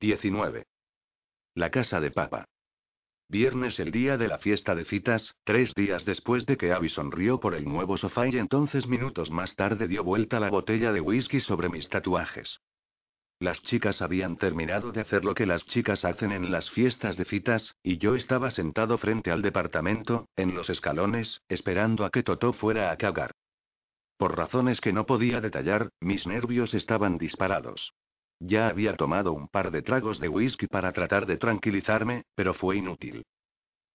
19. La casa de papa. Viernes el día de la fiesta de citas, tres días después de que Abby sonrió por el nuevo sofá y entonces minutos más tarde dio vuelta la botella de whisky sobre mis tatuajes. Las chicas habían terminado de hacer lo que las chicas hacen en las fiestas de citas, y yo estaba sentado frente al departamento, en los escalones, esperando a que Totó fuera a cagar. Por razones que no podía detallar, mis nervios estaban disparados. Ya había tomado un par de tragos de whisky para tratar de tranquilizarme, pero fue inútil.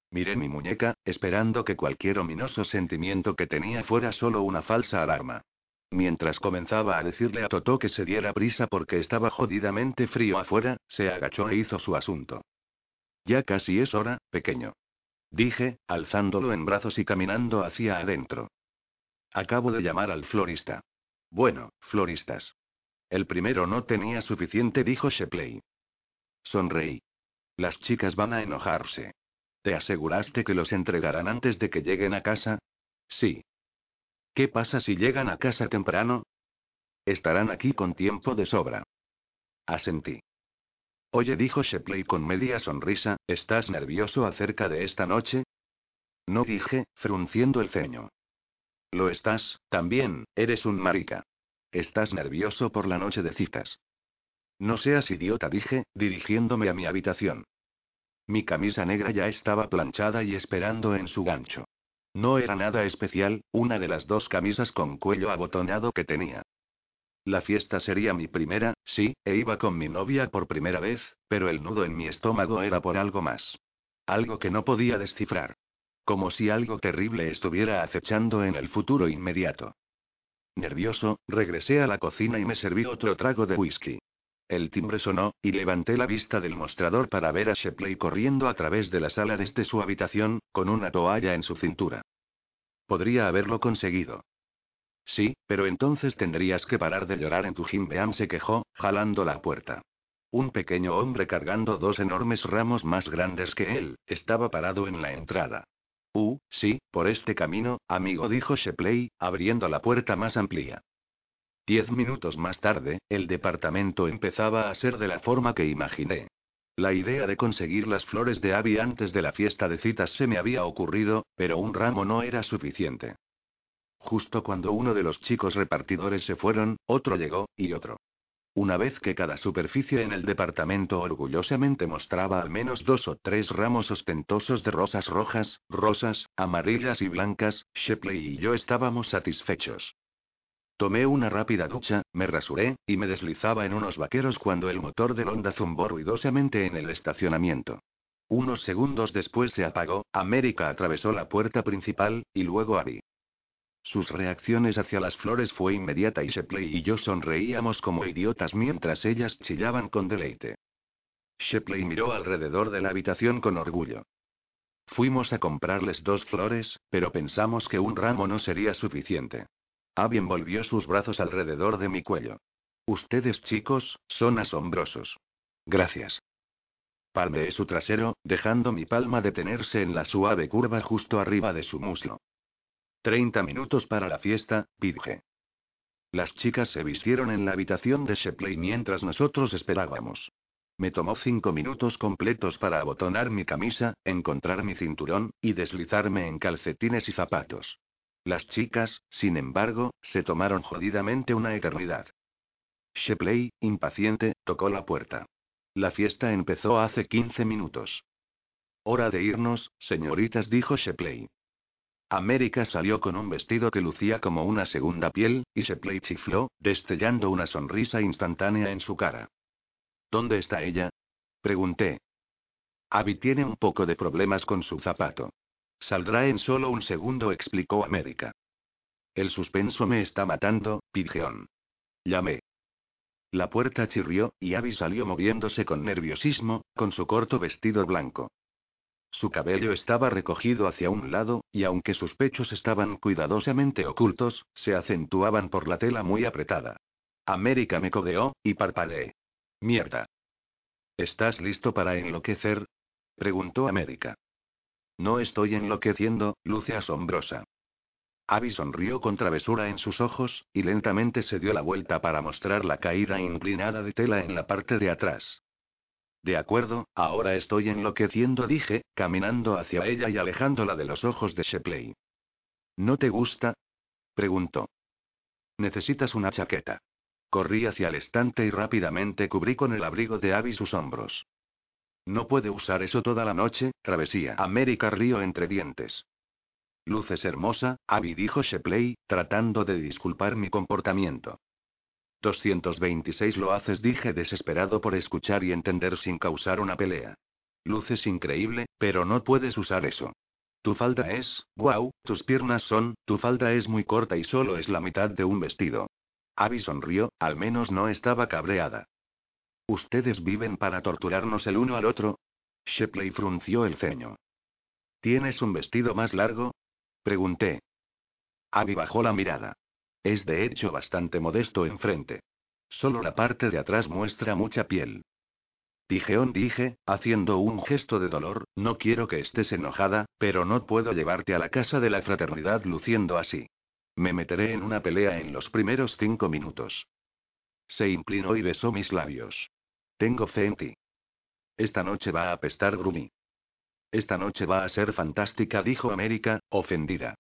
Miré mi muñeca, esperando que cualquier ominoso sentimiento que tenía fuera solo una falsa alarma. Mientras comenzaba a decirle a Totó que se diera prisa porque estaba jodidamente frío afuera, se agachó e hizo su asunto. Ya casi es hora, pequeño. Dije, alzándolo en brazos y caminando hacia adentro. Acabo de llamar al florista. Bueno, floristas. El primero no tenía suficiente, dijo Shepley. Sonreí. Las chicas van a enojarse. ¿Te aseguraste que los entregarán antes de que lleguen a casa? Sí. ¿Qué pasa si llegan a casa temprano? Estarán aquí con tiempo de sobra. Asentí. Oye, dijo Shepley con media sonrisa, ¿estás nervioso acerca de esta noche? No dije, frunciendo el ceño. Lo estás, también, eres un marica. Estás nervioso por la noche de citas. No seas idiota, dije, dirigiéndome a mi habitación. Mi camisa negra ya estaba planchada y esperando en su gancho. No era nada especial, una de las dos camisas con cuello abotonado que tenía. La fiesta sería mi primera, sí, e iba con mi novia por primera vez, pero el nudo en mi estómago era por algo más. Algo que no podía descifrar. Como si algo terrible estuviera acechando en el futuro inmediato. Nervioso, regresé a la cocina y me serví otro trago de whisky. El timbre sonó, y levanté la vista del mostrador para ver a Shepley corriendo a través de la sala desde su habitación, con una toalla en su cintura. Podría haberlo conseguido. Sí, pero entonces tendrías que parar de llorar en tu Jimbeam se quejó, jalando la puerta. Un pequeño hombre cargando dos enormes ramos más grandes que él, estaba parado en la entrada. Uh, sí, por este camino, amigo, dijo Shepley, abriendo la puerta más amplia. Diez minutos más tarde, el departamento empezaba a ser de la forma que imaginé. La idea de conseguir las flores de Abby antes de la fiesta de citas se me había ocurrido, pero un ramo no era suficiente. Justo cuando uno de los chicos repartidores se fueron, otro llegó, y otro. Una vez que cada superficie en el departamento orgullosamente mostraba al menos dos o tres ramos ostentosos de rosas rojas, rosas, amarillas y blancas, Shepley y yo estábamos satisfechos. Tomé una rápida ducha, me rasuré, y me deslizaba en unos vaqueros cuando el motor del Honda zumbó ruidosamente en el estacionamiento. Unos segundos después se apagó, América atravesó la puerta principal, y luego Abby. Sus reacciones hacia las flores fue inmediata y Shepley y yo sonreíamos como idiotas mientras ellas chillaban con deleite. Shepley miró alrededor de la habitación con orgullo. Fuimos a comprarles dos flores, pero pensamos que un ramo no sería suficiente. Abby envolvió sus brazos alrededor de mi cuello. Ustedes chicos, son asombrosos. Gracias. Palmeé su trasero, dejando mi palma detenerse en la suave curva justo arriba de su muslo. Treinta minutos para la fiesta, dije. Las chicas se vistieron en la habitación de Shepley mientras nosotros esperábamos. Me tomó cinco minutos completos para abotonar mi camisa, encontrar mi cinturón, y deslizarme en calcetines y zapatos. Las chicas, sin embargo, se tomaron jodidamente una eternidad. Shepley, impaciente, tocó la puerta. La fiesta empezó hace quince minutos. Hora de irnos, señoritas, dijo Shepley. América salió con un vestido que lucía como una segunda piel, y se chifló, destellando una sonrisa instantánea en su cara. ¿Dónde está ella? Pregunté. Abby tiene un poco de problemas con su zapato. Saldrá en solo un segundo, explicó América. El suspenso me está matando, Pigeon. Llamé. La puerta chirrió, y Abby salió moviéndose con nerviosismo, con su corto vestido blanco. Su cabello estaba recogido hacia un lado, y aunque sus pechos estaban cuidadosamente ocultos, se acentuaban por la tela muy apretada. América me codeó, y parpadeé. Mierda. ¿Estás listo para enloquecer? preguntó América. No estoy enloqueciendo, luce asombrosa. Abby sonrió con travesura en sus ojos, y lentamente se dio la vuelta para mostrar la caída inclinada de tela en la parte de atrás. De acuerdo, ahora estoy enloqueciendo, dije, caminando hacia ella y alejándola de los ojos de Shepley. ¿No te gusta? preguntó. Necesitas una chaqueta. Corrí hacia el estante y rápidamente cubrí con el abrigo de Abby sus hombros. No puede usar eso toda la noche, travesía. América río entre dientes. Luces hermosa, Abby dijo Shepley, tratando de disculpar mi comportamiento. 226 lo haces, dije desesperado por escuchar y entender sin causar una pelea. Luces increíble, pero no puedes usar eso. Tu falda es, wow, tus piernas son, tu falda es muy corta y solo es la mitad de un vestido. Abby sonrió, al menos no estaba cabreada. ¿Ustedes viven para torturarnos el uno al otro? Shepley frunció el ceño. ¿Tienes un vestido más largo? Pregunté. Abby bajó la mirada. Es de hecho bastante modesto enfrente. Solo la parte de atrás muestra mucha piel. Dijeón dije, haciendo un gesto de dolor, no quiero que estés enojada, pero no puedo llevarte a la casa de la fraternidad luciendo así. Me meteré en una pelea en los primeros cinco minutos. Se inclinó y besó mis labios. Tengo fe en ti. Esta noche va a apestar Grumi. Esta noche va a ser fantástica, dijo América, ofendida.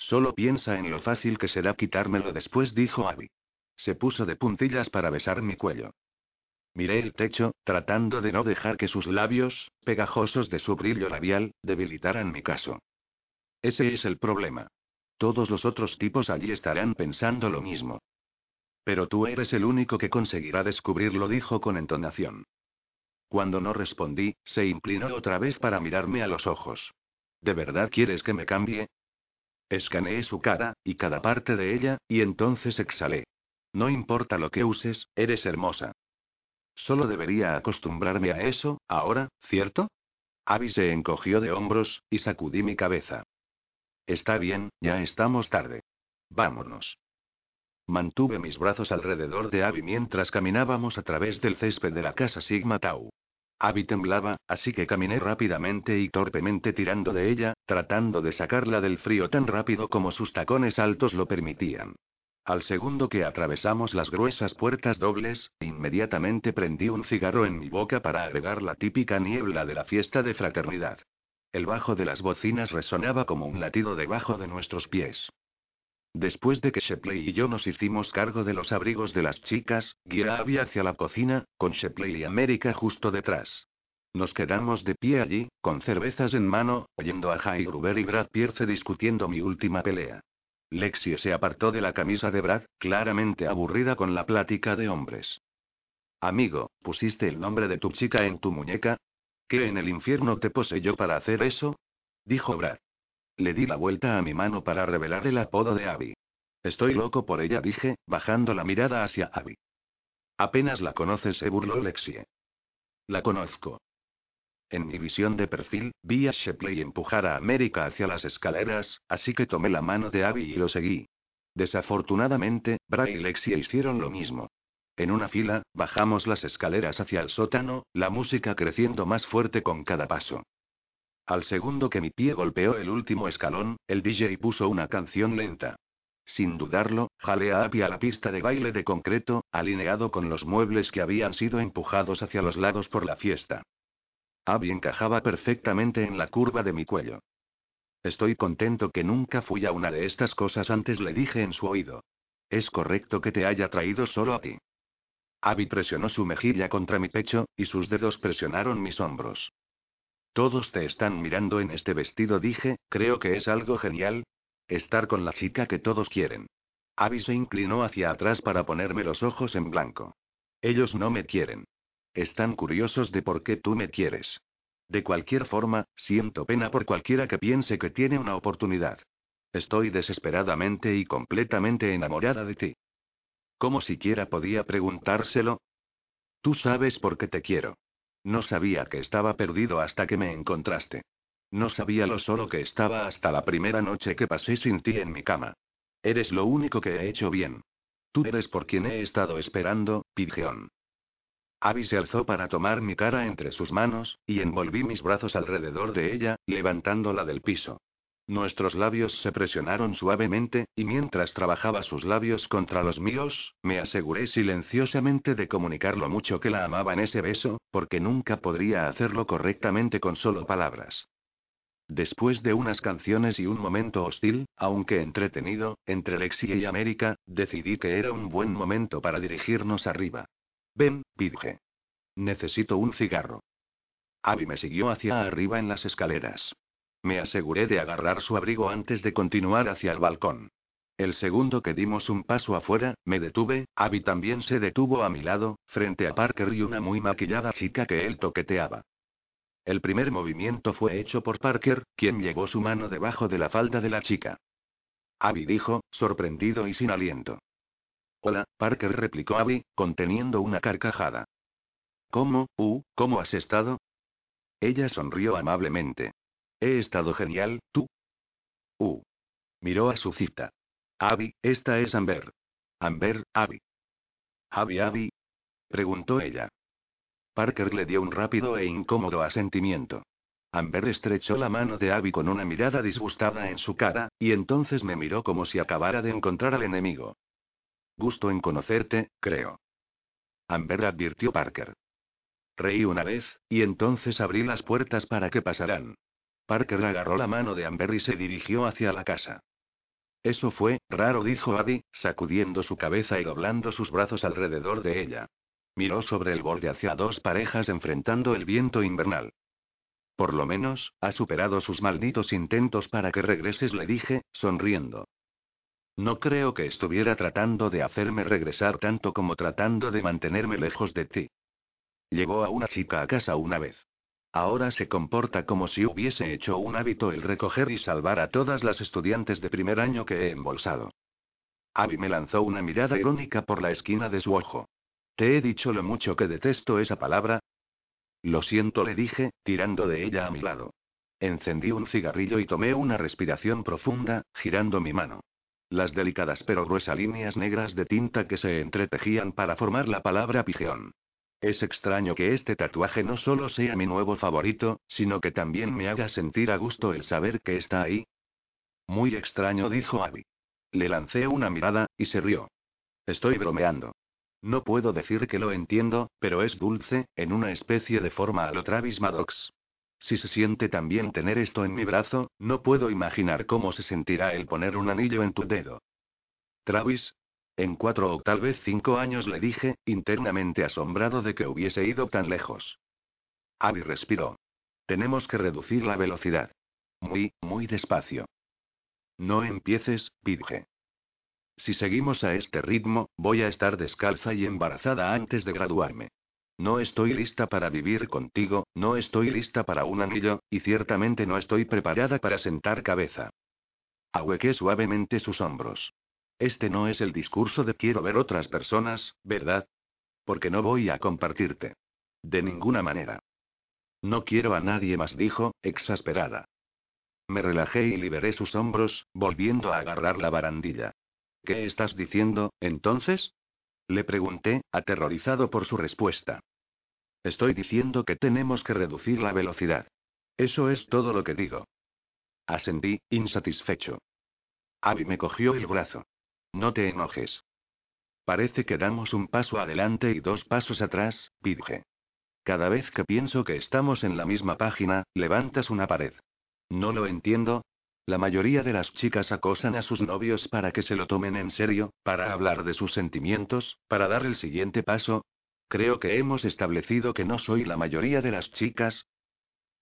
Solo piensa en lo fácil que será quitármelo después, dijo Abby. Se puso de puntillas para besar mi cuello. Miré el techo, tratando de no dejar que sus labios, pegajosos de su brillo labial, debilitaran mi caso. Ese es el problema. Todos los otros tipos allí estarán pensando lo mismo. Pero tú eres el único que conseguirá descubrirlo, dijo con entonación. Cuando no respondí, se inclinó otra vez para mirarme a los ojos. ¿De verdad quieres que me cambie? Escaneé su cara, y cada parte de ella, y entonces exhalé. No importa lo que uses, eres hermosa. Solo debería acostumbrarme a eso, ahora, ¿cierto? Abby se encogió de hombros, y sacudí mi cabeza. Está bien, ya estamos tarde. Vámonos. Mantuve mis brazos alrededor de Abby mientras caminábamos a través del césped de la casa Sigma Tau. Abby temblaba, así que caminé rápidamente y torpemente tirando de ella, tratando de sacarla del frío tan rápido como sus tacones altos lo permitían. Al segundo que atravesamos las gruesas puertas dobles, inmediatamente prendí un cigarro en mi boca para agregar la típica niebla de la fiesta de fraternidad. El bajo de las bocinas resonaba como un latido debajo de nuestros pies. Después de que Shepley y yo nos hicimos cargo de los abrigos de las chicas, guié a Abby hacia la cocina, con Shepley y América justo detrás. Nos quedamos de pie allí, con cervezas en mano, oyendo a Jay Gruber y Brad Pierce discutiendo mi última pelea. Lexie se apartó de la camisa de Brad, claramente aburrida con la plática de hombres. Amigo, ¿pusiste el nombre de tu chica en tu muñeca? ¿Qué en el infierno te poseyó para hacer eso? Dijo Brad. Le di la vuelta a mi mano para revelar el apodo de Abby. Estoy loco por ella, dije, bajando la mirada hacia Abby. Apenas la conoces, se burló Lexie. La conozco. En mi visión de perfil, vi a Shepley empujar a América hacia las escaleras, así que tomé la mano de Abby y lo seguí. Desafortunadamente, Bray y Lexie hicieron lo mismo. En una fila, bajamos las escaleras hacia el sótano, la música creciendo más fuerte con cada paso. Al segundo que mi pie golpeó el último escalón, el DJ puso una canción lenta. Sin dudarlo, jalé a Abby a la pista de baile de concreto, alineado con los muebles que habían sido empujados hacia los lados por la fiesta. Abby encajaba perfectamente en la curva de mi cuello. Estoy contento que nunca fui a una de estas cosas antes, le dije en su oído. Es correcto que te haya traído solo a ti. Abby presionó su mejilla contra mi pecho, y sus dedos presionaron mis hombros. Todos te están mirando en este vestido, dije, creo que es algo genial. Estar con la chica que todos quieren. Abby se inclinó hacia atrás para ponerme los ojos en blanco. Ellos no me quieren. Están curiosos de por qué tú me quieres. De cualquier forma, siento pena por cualquiera que piense que tiene una oportunidad. Estoy desesperadamente y completamente enamorada de ti. ¿Cómo siquiera podía preguntárselo? Tú sabes por qué te quiero. No sabía que estaba perdido hasta que me encontraste. No sabía lo solo que estaba hasta la primera noche que pasé sin ti en mi cama. Eres lo único que he hecho bien. Tú eres por quien he estado esperando, Pidgeon. Abby se alzó para tomar mi cara entre sus manos, y envolví mis brazos alrededor de ella, levantándola del piso. Nuestros labios se presionaron suavemente, y mientras trabajaba sus labios contra los míos, me aseguré silenciosamente de comunicar lo mucho que la amaba en ese beso, porque nunca podría hacerlo correctamente con solo palabras. Después de unas canciones y un momento hostil, aunque entretenido, entre Lexi y América, decidí que era un buen momento para dirigirnos arriba. Ven, Pidge. Necesito un cigarro. Abby me siguió hacia arriba en las escaleras. Me aseguré de agarrar su abrigo antes de continuar hacia el balcón. El segundo que dimos un paso afuera, me detuve, Abby también se detuvo a mi lado, frente a Parker y una muy maquillada chica que él toqueteaba. El primer movimiento fue hecho por Parker, quien llevó su mano debajo de la falda de la chica. Abby dijo, sorprendido y sin aliento. Hola, Parker replicó Abby, conteniendo una carcajada. ¿Cómo, uh, cómo has estado? Ella sonrió amablemente. He estado genial, ¿tú? Uh. Miró a su cita. Abby, esta es Amber. Amber, Abby. Abby, Abby. Preguntó ella. Parker le dio un rápido e incómodo asentimiento. Amber estrechó la mano de Abby con una mirada disgustada en su cara, y entonces me miró como si acabara de encontrar al enemigo. Gusto en conocerte, creo. Amber advirtió Parker. Reí una vez, y entonces abrí las puertas para que pasaran. Parker agarró la mano de Amber y se dirigió hacia la casa. Eso fue, raro, dijo Abby, sacudiendo su cabeza y doblando sus brazos alrededor de ella. Miró sobre el borde hacia dos parejas enfrentando el viento invernal. Por lo menos, ha superado sus malditos intentos para que regreses, le dije, sonriendo. No creo que estuviera tratando de hacerme regresar tanto como tratando de mantenerme lejos de ti. Llevó a una chica a casa una vez. Ahora se comporta como si hubiese hecho un hábito el recoger y salvar a todas las estudiantes de primer año que he embolsado. Abby me lanzó una mirada irónica por la esquina de su ojo. ¿Te he dicho lo mucho que detesto esa palabra? Lo siento, le dije, tirando de ella a mi lado. Encendí un cigarrillo y tomé una respiración profunda, girando mi mano. Las delicadas pero gruesas líneas negras de tinta que se entretejían para formar la palabra pigeón. Es extraño que este tatuaje no solo sea mi nuevo favorito, sino que también me haga sentir a gusto el saber que está ahí. Muy extraño, dijo Abby. Le lancé una mirada, y se rió. Estoy bromeando. No puedo decir que lo entiendo, pero es dulce, en una especie de forma a lo Travis Maddox. Si se siente tan bien tener esto en mi brazo, no puedo imaginar cómo se sentirá el poner un anillo en tu dedo. Travis. En cuatro o tal vez cinco años le dije, internamente asombrado de que hubiese ido tan lejos. Abby respiró. Tenemos que reducir la velocidad. Muy, muy despacio. No empieces, Pidge. Si seguimos a este ritmo, voy a estar descalza y embarazada antes de graduarme. No estoy lista para vivir contigo, no estoy lista para un anillo, y ciertamente no estoy preparada para sentar cabeza. Ahuequé suavemente sus hombros. Este no es el discurso de quiero ver otras personas, ¿verdad? Porque no voy a compartirte. De ninguna manera. No quiero a nadie más, dijo, exasperada. Me relajé y liberé sus hombros, volviendo a agarrar la barandilla. ¿Qué estás diciendo, entonces? Le pregunté, aterrorizado por su respuesta. Estoy diciendo que tenemos que reducir la velocidad. Eso es todo lo que digo. Asentí, insatisfecho. Abby me cogió el brazo. No te enojes. Parece que damos un paso adelante y dos pasos atrás, Pidge. Cada vez que pienso que estamos en la misma página, levantas una pared. No lo entiendo. La mayoría de las chicas acosan a sus novios para que se lo tomen en serio, para hablar de sus sentimientos, para dar el siguiente paso, Creo que hemos establecido que no soy la mayoría de las chicas.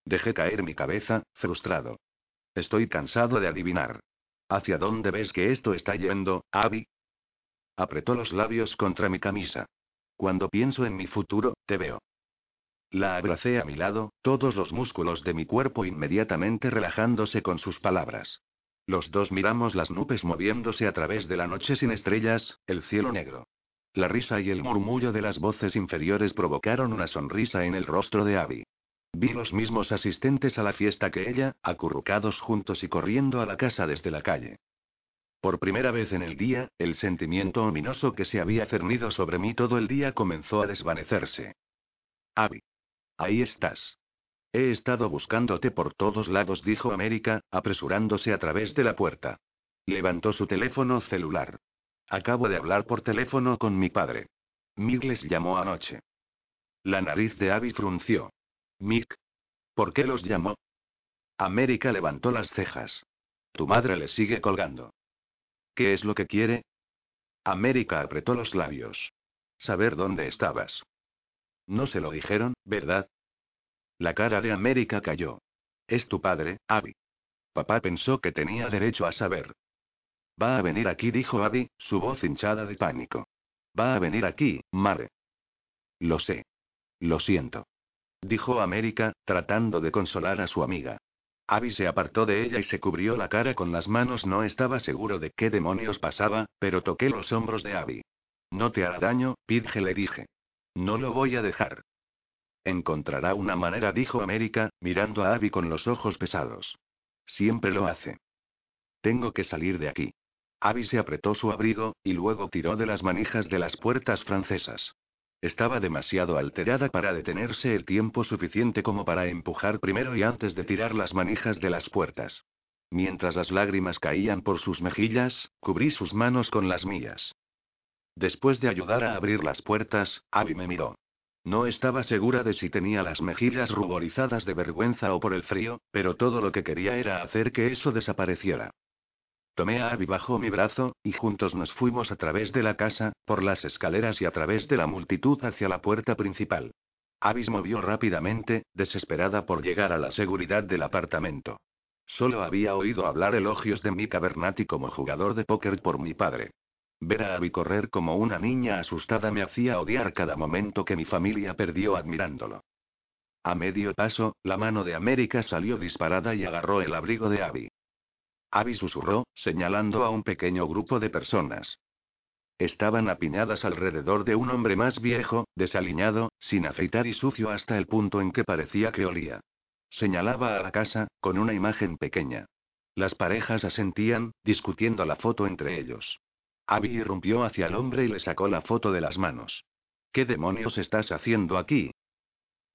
Dejé caer mi cabeza, frustrado. Estoy cansado de adivinar. ¿Hacia dónde ves que esto está yendo, Abby? Apretó los labios contra mi camisa. Cuando pienso en mi futuro, te veo. La abracé a mi lado, todos los músculos de mi cuerpo inmediatamente relajándose con sus palabras. Los dos miramos las nubes moviéndose a través de la noche sin estrellas, el cielo negro. La risa y el murmullo de las voces inferiores provocaron una sonrisa en el rostro de Abby. Vi los mismos asistentes a la fiesta que ella, acurrucados juntos y corriendo a la casa desde la calle. Por primera vez en el día, el sentimiento ominoso que se había cernido sobre mí todo el día comenzó a desvanecerse. Abby. Ahí estás. He estado buscándote por todos lados, dijo América, apresurándose a través de la puerta. Levantó su teléfono celular. Acabo de hablar por teléfono con mi padre. Mick les llamó anoche. La nariz de Abby frunció. Mick. ¿Por qué los llamó? América levantó las cejas. Tu madre le sigue colgando. ¿Qué es lo que quiere? América apretó los labios. Saber dónde estabas. No se lo dijeron, ¿verdad? La cara de América cayó. Es tu padre, Abby. Papá pensó que tenía derecho a saber. Va a venir aquí, dijo Abby, su voz hinchada de pánico. Va a venir aquí, Mare. Lo sé. Lo siento. Dijo América, tratando de consolar a su amiga. Abby se apartó de ella y se cubrió la cara con las manos. No estaba seguro de qué demonios pasaba, pero toqué los hombros de Abby. No te hará daño, Pidge le dije. No lo voy a dejar. Encontrará una manera, dijo América, mirando a Abby con los ojos pesados. Siempre lo hace. Tengo que salir de aquí. Abby se apretó su abrigo, y luego tiró de las manijas de las puertas francesas. Estaba demasiado alterada para detenerse el tiempo suficiente como para empujar primero y antes de tirar las manijas de las puertas. Mientras las lágrimas caían por sus mejillas, cubrí sus manos con las mías. Después de ayudar a abrir las puertas, Abby me miró. No estaba segura de si tenía las mejillas ruborizadas de vergüenza o por el frío, pero todo lo que quería era hacer que eso desapareciera. Tomé a Abby bajo mi brazo, y juntos nos fuimos a través de la casa, por las escaleras y a través de la multitud hacia la puerta principal. Abby movió rápidamente, desesperada por llegar a la seguridad del apartamento. Solo había oído hablar elogios de Mika Bernati como jugador de póker por mi padre. Ver a Abby correr como una niña asustada me hacía odiar cada momento que mi familia perdió admirándolo. A medio paso, la mano de América salió disparada y agarró el abrigo de Abby. Abby susurró, señalando a un pequeño grupo de personas. Estaban apiñadas alrededor de un hombre más viejo, desaliñado, sin afeitar y sucio hasta el punto en que parecía que olía. Señalaba a la casa, con una imagen pequeña. Las parejas asentían, discutiendo la foto entre ellos. Abby irrumpió hacia el hombre y le sacó la foto de las manos. ¿Qué demonios estás haciendo aquí?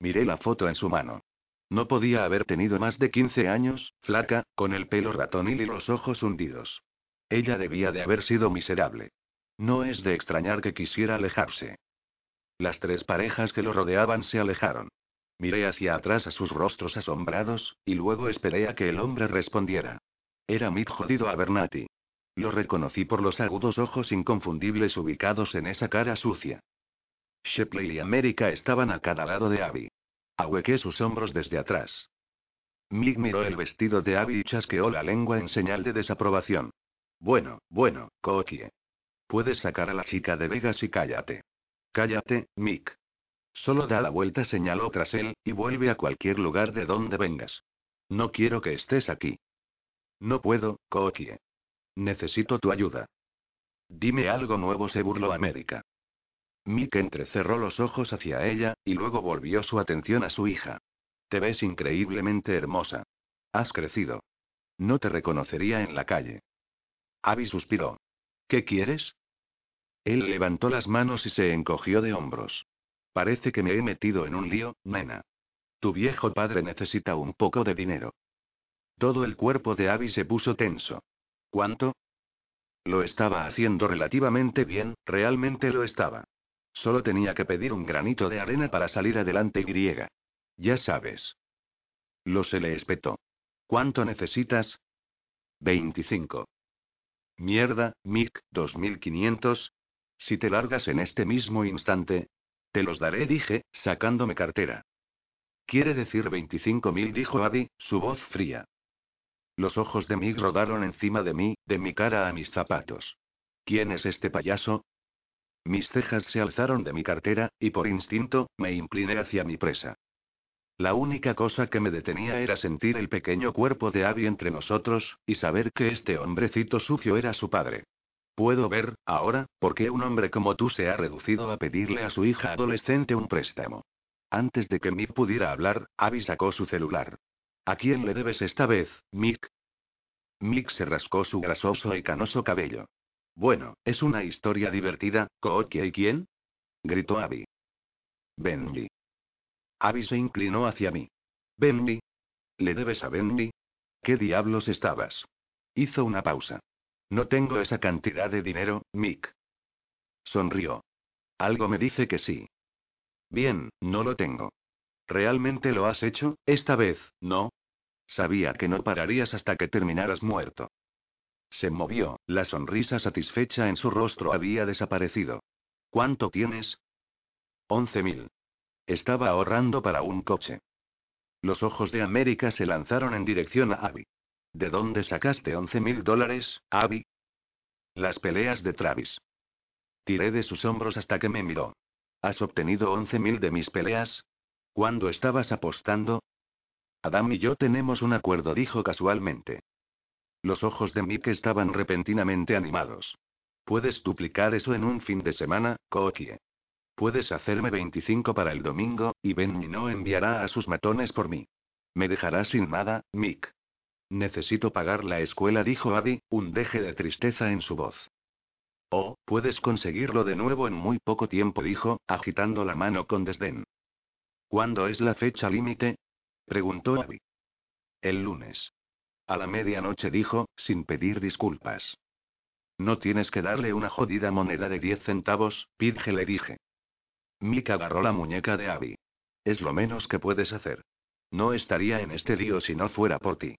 Miré la foto en su mano. No podía haber tenido más de 15 años, flaca, con el pelo ratonil y los ojos hundidos. Ella debía de haber sido miserable. No es de extrañar que quisiera alejarse. Las tres parejas que lo rodeaban se alejaron. Miré hacia atrás a sus rostros asombrados, y luego esperé a que el hombre respondiera. Era Mick jodido Abernathy. Lo reconocí por los agudos ojos inconfundibles ubicados en esa cara sucia. Shepley y América estaban a cada lado de Abby. Ahuequé sus hombros desde atrás. Mick miró el vestido de Abby y chasqueó la lengua en señal de desaprobación. Bueno, bueno, Kookie. Puedes sacar a la chica de Vegas y cállate. Cállate, Mick. Solo da la vuelta, señaló tras él, y vuelve a cualquier lugar de donde vengas. No quiero que estés aquí. No puedo, Kookie. Necesito tu ayuda. Dime algo nuevo, se burló América. Mick entrecerró los ojos hacia ella, y luego volvió su atención a su hija. Te ves increíblemente hermosa. Has crecido. No te reconocería en la calle. Abby suspiró. ¿Qué quieres? Él levantó las manos y se encogió de hombros. Parece que me he metido en un lío, nena. Tu viejo padre necesita un poco de dinero. Todo el cuerpo de Abby se puso tenso. ¿Cuánto? Lo estaba haciendo relativamente bien, realmente lo estaba. Solo tenía que pedir un granito de arena para salir adelante griega. Ya sabes. Lo se le espetó. ¿Cuánto necesitas? 25. Mierda, Mick, 2500. Si te largas en este mismo instante. Te los daré, dije, sacándome cartera. Quiere decir 25.000, dijo Abby, su voz fría. Los ojos de Mick rodaron encima de mí, de mi cara a mis zapatos. ¿Quién es este payaso? Mis cejas se alzaron de mi cartera, y por instinto, me incliné hacia mi presa. La única cosa que me detenía era sentir el pequeño cuerpo de Abby entre nosotros, y saber que este hombrecito sucio era su padre. Puedo ver, ahora, por qué un hombre como tú se ha reducido a pedirle a su hija adolescente un préstamo. Antes de que Mick pudiera hablar, Abby sacó su celular. ¿A quién le debes esta vez, Mick? Mick se rascó su grasoso y canoso cabello. Bueno, es una historia divertida, ¿Kookie y quién? gritó Abby. Benji. Abby se inclinó hacia mí. Benji. ¿Le debes a Benji? ¿Qué diablos estabas? Hizo una pausa. No tengo esa cantidad de dinero, Mick. Sonrió. Algo me dice que sí. Bien, no lo tengo. ¿Realmente lo has hecho, esta vez, no? Sabía que no pararías hasta que terminaras muerto. Se movió, la sonrisa satisfecha en su rostro había desaparecido. ¿Cuánto tienes? Once mil. Estaba ahorrando para un coche. Los ojos de América se lanzaron en dirección a Abby. ¿De dónde sacaste once mil dólares, Abby? Las peleas de Travis. Tiré de sus hombros hasta que me miró. ¿Has obtenido once mil de mis peleas? ¿Cuándo estabas apostando? Adam y yo tenemos un acuerdo, dijo casualmente. Los ojos de Mick estaban repentinamente animados. ¿Puedes duplicar eso en un fin de semana, Kokie? Puedes hacerme 25 para el domingo, y Benny no enviará a sus matones por mí. Me dejará sin nada, Mick. Necesito pagar la escuela, dijo Abby, un deje de tristeza en su voz. Oh, puedes conseguirlo de nuevo en muy poco tiempo, dijo, agitando la mano con desdén. ¿Cuándo es la fecha límite? preguntó Abby. El lunes. A la medianoche dijo, sin pedir disculpas. No tienes que darle una jodida moneda de diez centavos, Pidge le dije. Mick agarró la muñeca de Abby. Es lo menos que puedes hacer. No estaría en este lío si no fuera por ti.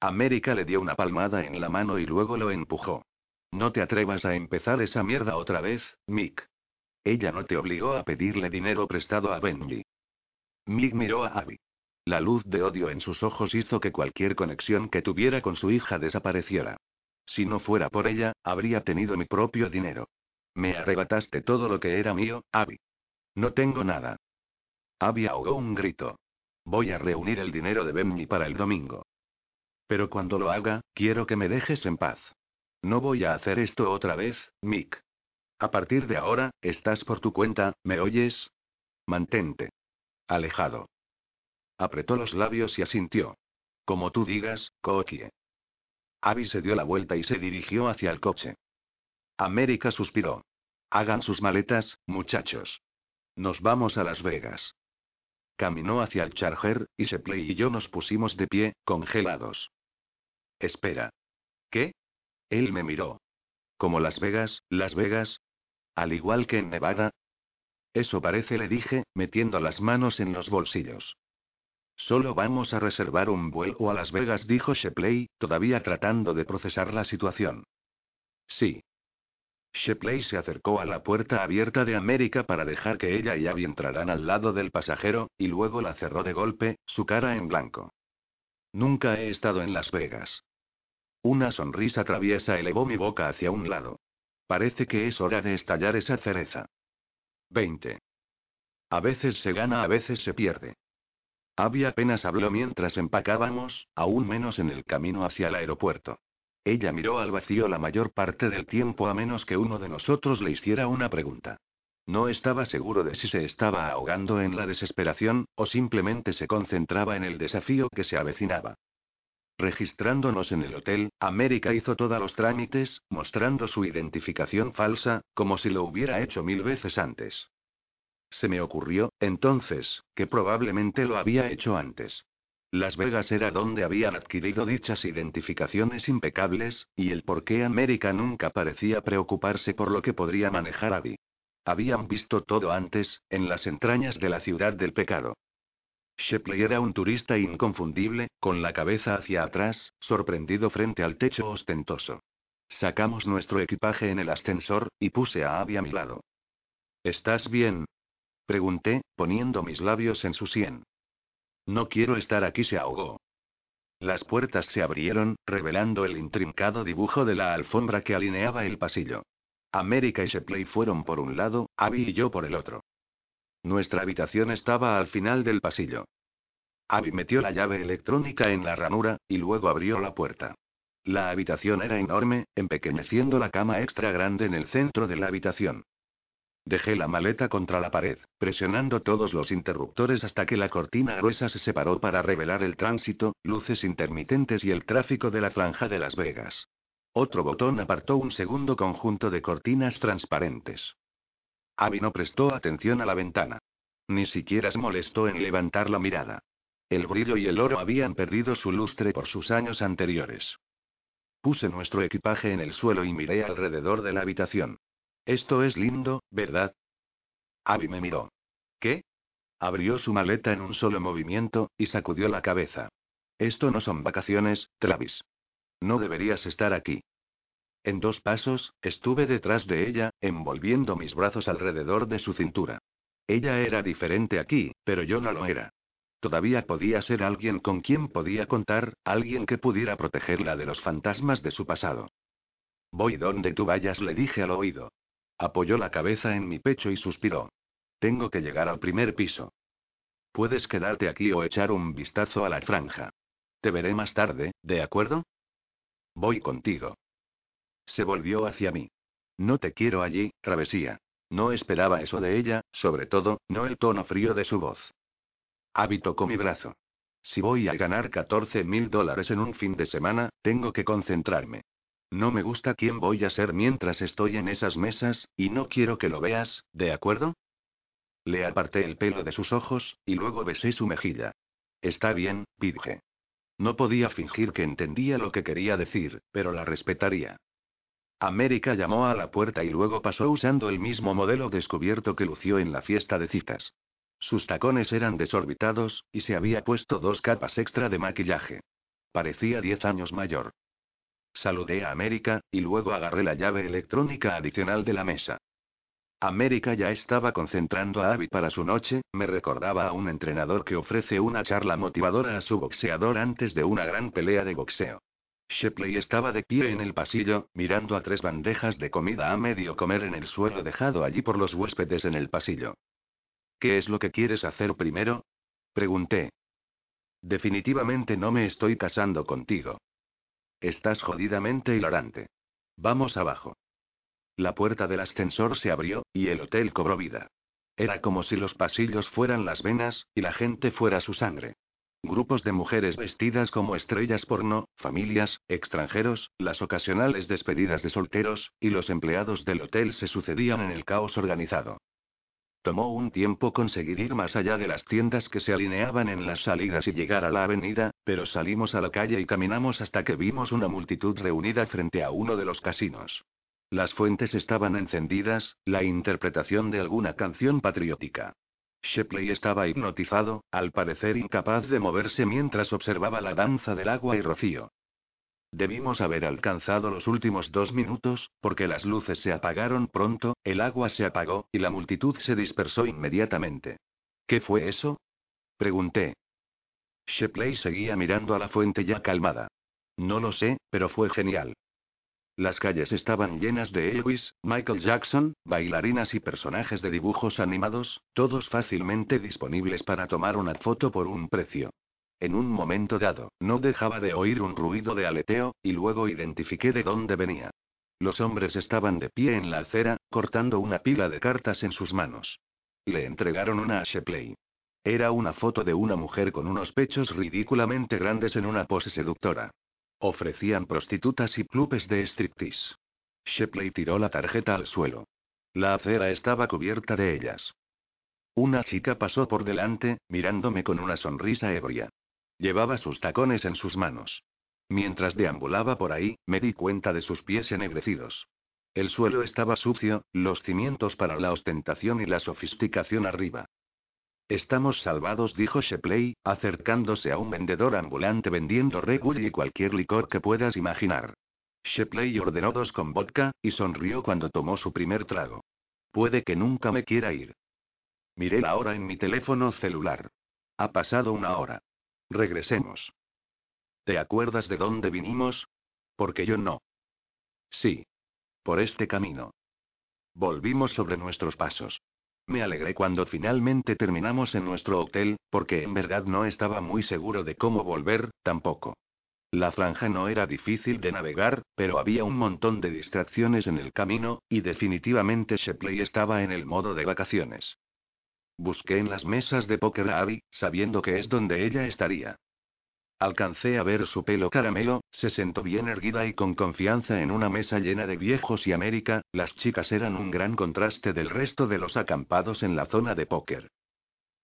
América le dio una palmada en la mano y luego lo empujó. No te atrevas a empezar esa mierda otra vez, Mick. Ella no te obligó a pedirle dinero prestado a Benji. Mick miró a Abby. La luz de odio en sus ojos hizo que cualquier conexión que tuviera con su hija desapareciera. Si no fuera por ella, habría tenido mi propio dinero. Me arrebataste todo lo que era mío, Abby. No tengo nada. Abby ahogó un grito. Voy a reunir el dinero de Benji para el domingo. Pero cuando lo haga, quiero que me dejes en paz. No voy a hacer esto otra vez, Mick. A partir de ahora, estás por tu cuenta, ¿me oyes? Mantente. Alejado. Apretó los labios y asintió. Como tú digas, Kokie. Abby se dio la vuelta y se dirigió hacia el coche. América suspiró. Hagan sus maletas, muchachos. Nos vamos a Las Vegas. Caminó hacia el charger, y Sepley y yo nos pusimos de pie, congelados. Espera. ¿Qué? Él me miró. ¿Como Las Vegas, Las Vegas? Al igual que en Nevada. Eso parece, le dije, metiendo las manos en los bolsillos. Solo vamos a reservar un vuelo a Las Vegas, dijo Shepley, todavía tratando de procesar la situación. Sí. Shepley se acercó a la puerta abierta de América para dejar que ella y Abby entraran al lado del pasajero, y luego la cerró de golpe, su cara en blanco. Nunca he estado en Las Vegas. Una sonrisa traviesa elevó mi boca hacia un lado. Parece que es hora de estallar esa cereza. 20. A veces se gana, a veces se pierde. Abby apenas habló mientras empacábamos, aún menos en el camino hacia el aeropuerto. Ella miró al vacío la mayor parte del tiempo a menos que uno de nosotros le hiciera una pregunta. No estaba seguro de si se estaba ahogando en la desesperación, o simplemente se concentraba en el desafío que se avecinaba. Registrándonos en el hotel, América hizo todos los trámites, mostrando su identificación falsa, como si lo hubiera hecho mil veces antes. Se me ocurrió, entonces, que probablemente lo había hecho antes. Las Vegas era donde habían adquirido dichas identificaciones impecables, y el por qué América nunca parecía preocuparse por lo que podría manejar Abby. Habían visto todo antes, en las entrañas de la ciudad del pecado. Shepley era un turista inconfundible, con la cabeza hacia atrás, sorprendido frente al techo ostentoso. Sacamos nuestro equipaje en el ascensor, y puse a Abby a mi lado. ¿Estás bien? Pregunté, poniendo mis labios en su sien. No quiero estar aquí, se ahogó. Las puertas se abrieron, revelando el intrincado dibujo de la alfombra que alineaba el pasillo. América y Shepley fueron por un lado, Abby y yo por el otro. Nuestra habitación estaba al final del pasillo. Abby metió la llave electrónica en la ranura, y luego abrió la puerta. La habitación era enorme, empequeñeciendo la cama extra grande en el centro de la habitación. Dejé la maleta contra la pared, presionando todos los interruptores hasta que la cortina gruesa se separó para revelar el tránsito, luces intermitentes y el tráfico de la franja de Las Vegas. Otro botón apartó un segundo conjunto de cortinas transparentes. Abby no prestó atención a la ventana. Ni siquiera se molestó en levantar la mirada. El brillo y el oro habían perdido su lustre por sus años anteriores. Puse nuestro equipaje en el suelo y miré alrededor de la habitación. Esto es lindo, ¿verdad? Abby me miró. ¿Qué? Abrió su maleta en un solo movimiento, y sacudió la cabeza. Esto no son vacaciones, Travis. No deberías estar aquí. En dos pasos, estuve detrás de ella, envolviendo mis brazos alrededor de su cintura. Ella era diferente aquí, pero yo no lo era. Todavía podía ser alguien con quien podía contar, alguien que pudiera protegerla de los fantasmas de su pasado. Voy donde tú vayas, le dije al oído. Apoyó la cabeza en mi pecho y suspiró. Tengo que llegar al primer piso. Puedes quedarte aquí o echar un vistazo a la franja. Te veré más tarde, ¿de acuerdo? Voy contigo. Se volvió hacia mí. No te quiero allí, travesía. No esperaba eso de ella, sobre todo, no el tono frío de su voz. Abby tocó mi brazo. Si voy a ganar 14 mil dólares en un fin de semana, tengo que concentrarme. No me gusta quién voy a ser mientras estoy en esas mesas, y no quiero que lo veas, ¿de acuerdo? Le aparté el pelo de sus ojos, y luego besé su mejilla. Está bien, dije. No podía fingir que entendía lo que quería decir, pero la respetaría. América llamó a la puerta y luego pasó usando el mismo modelo descubierto que lució en la fiesta de citas. Sus tacones eran desorbitados, y se había puesto dos capas extra de maquillaje. Parecía diez años mayor. Saludé a América, y luego agarré la llave electrónica adicional de la mesa. América ya estaba concentrando a Abby para su noche, me recordaba a un entrenador que ofrece una charla motivadora a su boxeador antes de una gran pelea de boxeo. Shepley estaba de pie en el pasillo, mirando a tres bandejas de comida a medio comer en el suelo dejado allí por los huéspedes en el pasillo. ¿Qué es lo que quieres hacer primero? Pregunté. Definitivamente no me estoy casando contigo. Estás jodidamente hilarante. Vamos abajo. La puerta del ascensor se abrió, y el hotel cobró vida. Era como si los pasillos fueran las venas, y la gente fuera su sangre. Grupos de mujeres vestidas como estrellas porno, familias, extranjeros, las ocasionales despedidas de solteros, y los empleados del hotel se sucedían en el caos organizado. Tomó un tiempo conseguir ir más allá de las tiendas que se alineaban en las salidas y llegar a la avenida, pero salimos a la calle y caminamos hasta que vimos una multitud reunida frente a uno de los casinos. Las fuentes estaban encendidas, la interpretación de alguna canción patriótica. Shepley estaba hipnotizado, al parecer incapaz de moverse mientras observaba la danza del agua y rocío. Debimos haber alcanzado los últimos dos minutos, porque las luces se apagaron pronto, el agua se apagó, y la multitud se dispersó inmediatamente. ¿Qué fue eso? Pregunté. Shepley seguía mirando a la fuente ya calmada. No lo sé, pero fue genial. Las calles estaban llenas de Elvis, Michael Jackson, bailarinas y personajes de dibujos animados, todos fácilmente disponibles para tomar una foto por un precio. En un momento dado, no dejaba de oír un ruido de aleteo, y luego identifiqué de dónde venía. Los hombres estaban de pie en la acera, cortando una pila de cartas en sus manos. Le entregaron una a Shepley. Era una foto de una mujer con unos pechos ridículamente grandes en una pose seductora. Ofrecían prostitutas y clubes de striptease. Shepley tiró la tarjeta al suelo. La acera estaba cubierta de ellas. Una chica pasó por delante, mirándome con una sonrisa ebria. Llevaba sus tacones en sus manos. Mientras deambulaba por ahí, me di cuenta de sus pies ennegrecidos. El suelo estaba sucio, los cimientos para la ostentación y la sofisticación arriba. Estamos salvados, dijo Shepley, acercándose a un vendedor ambulante vendiendo Red y cualquier licor que puedas imaginar. Shepley ordenó dos con vodka, y sonrió cuando tomó su primer trago. Puede que nunca me quiera ir. Miré la hora en mi teléfono celular. Ha pasado una hora. Regresemos. ¿Te acuerdas de dónde vinimos? Porque yo no. Sí. Por este camino. Volvimos sobre nuestros pasos. Me alegré cuando finalmente terminamos en nuestro hotel, porque en verdad no estaba muy seguro de cómo volver, tampoco. La franja no era difícil de navegar, pero había un montón de distracciones en el camino, y definitivamente Shepley estaba en el modo de vacaciones. Busqué en las mesas de póker a Abby, sabiendo que es donde ella estaría. Alcancé a ver su pelo caramelo, se sentó bien erguida y con confianza en una mesa llena de viejos y América, las chicas eran un gran contraste del resto de los acampados en la zona de póker.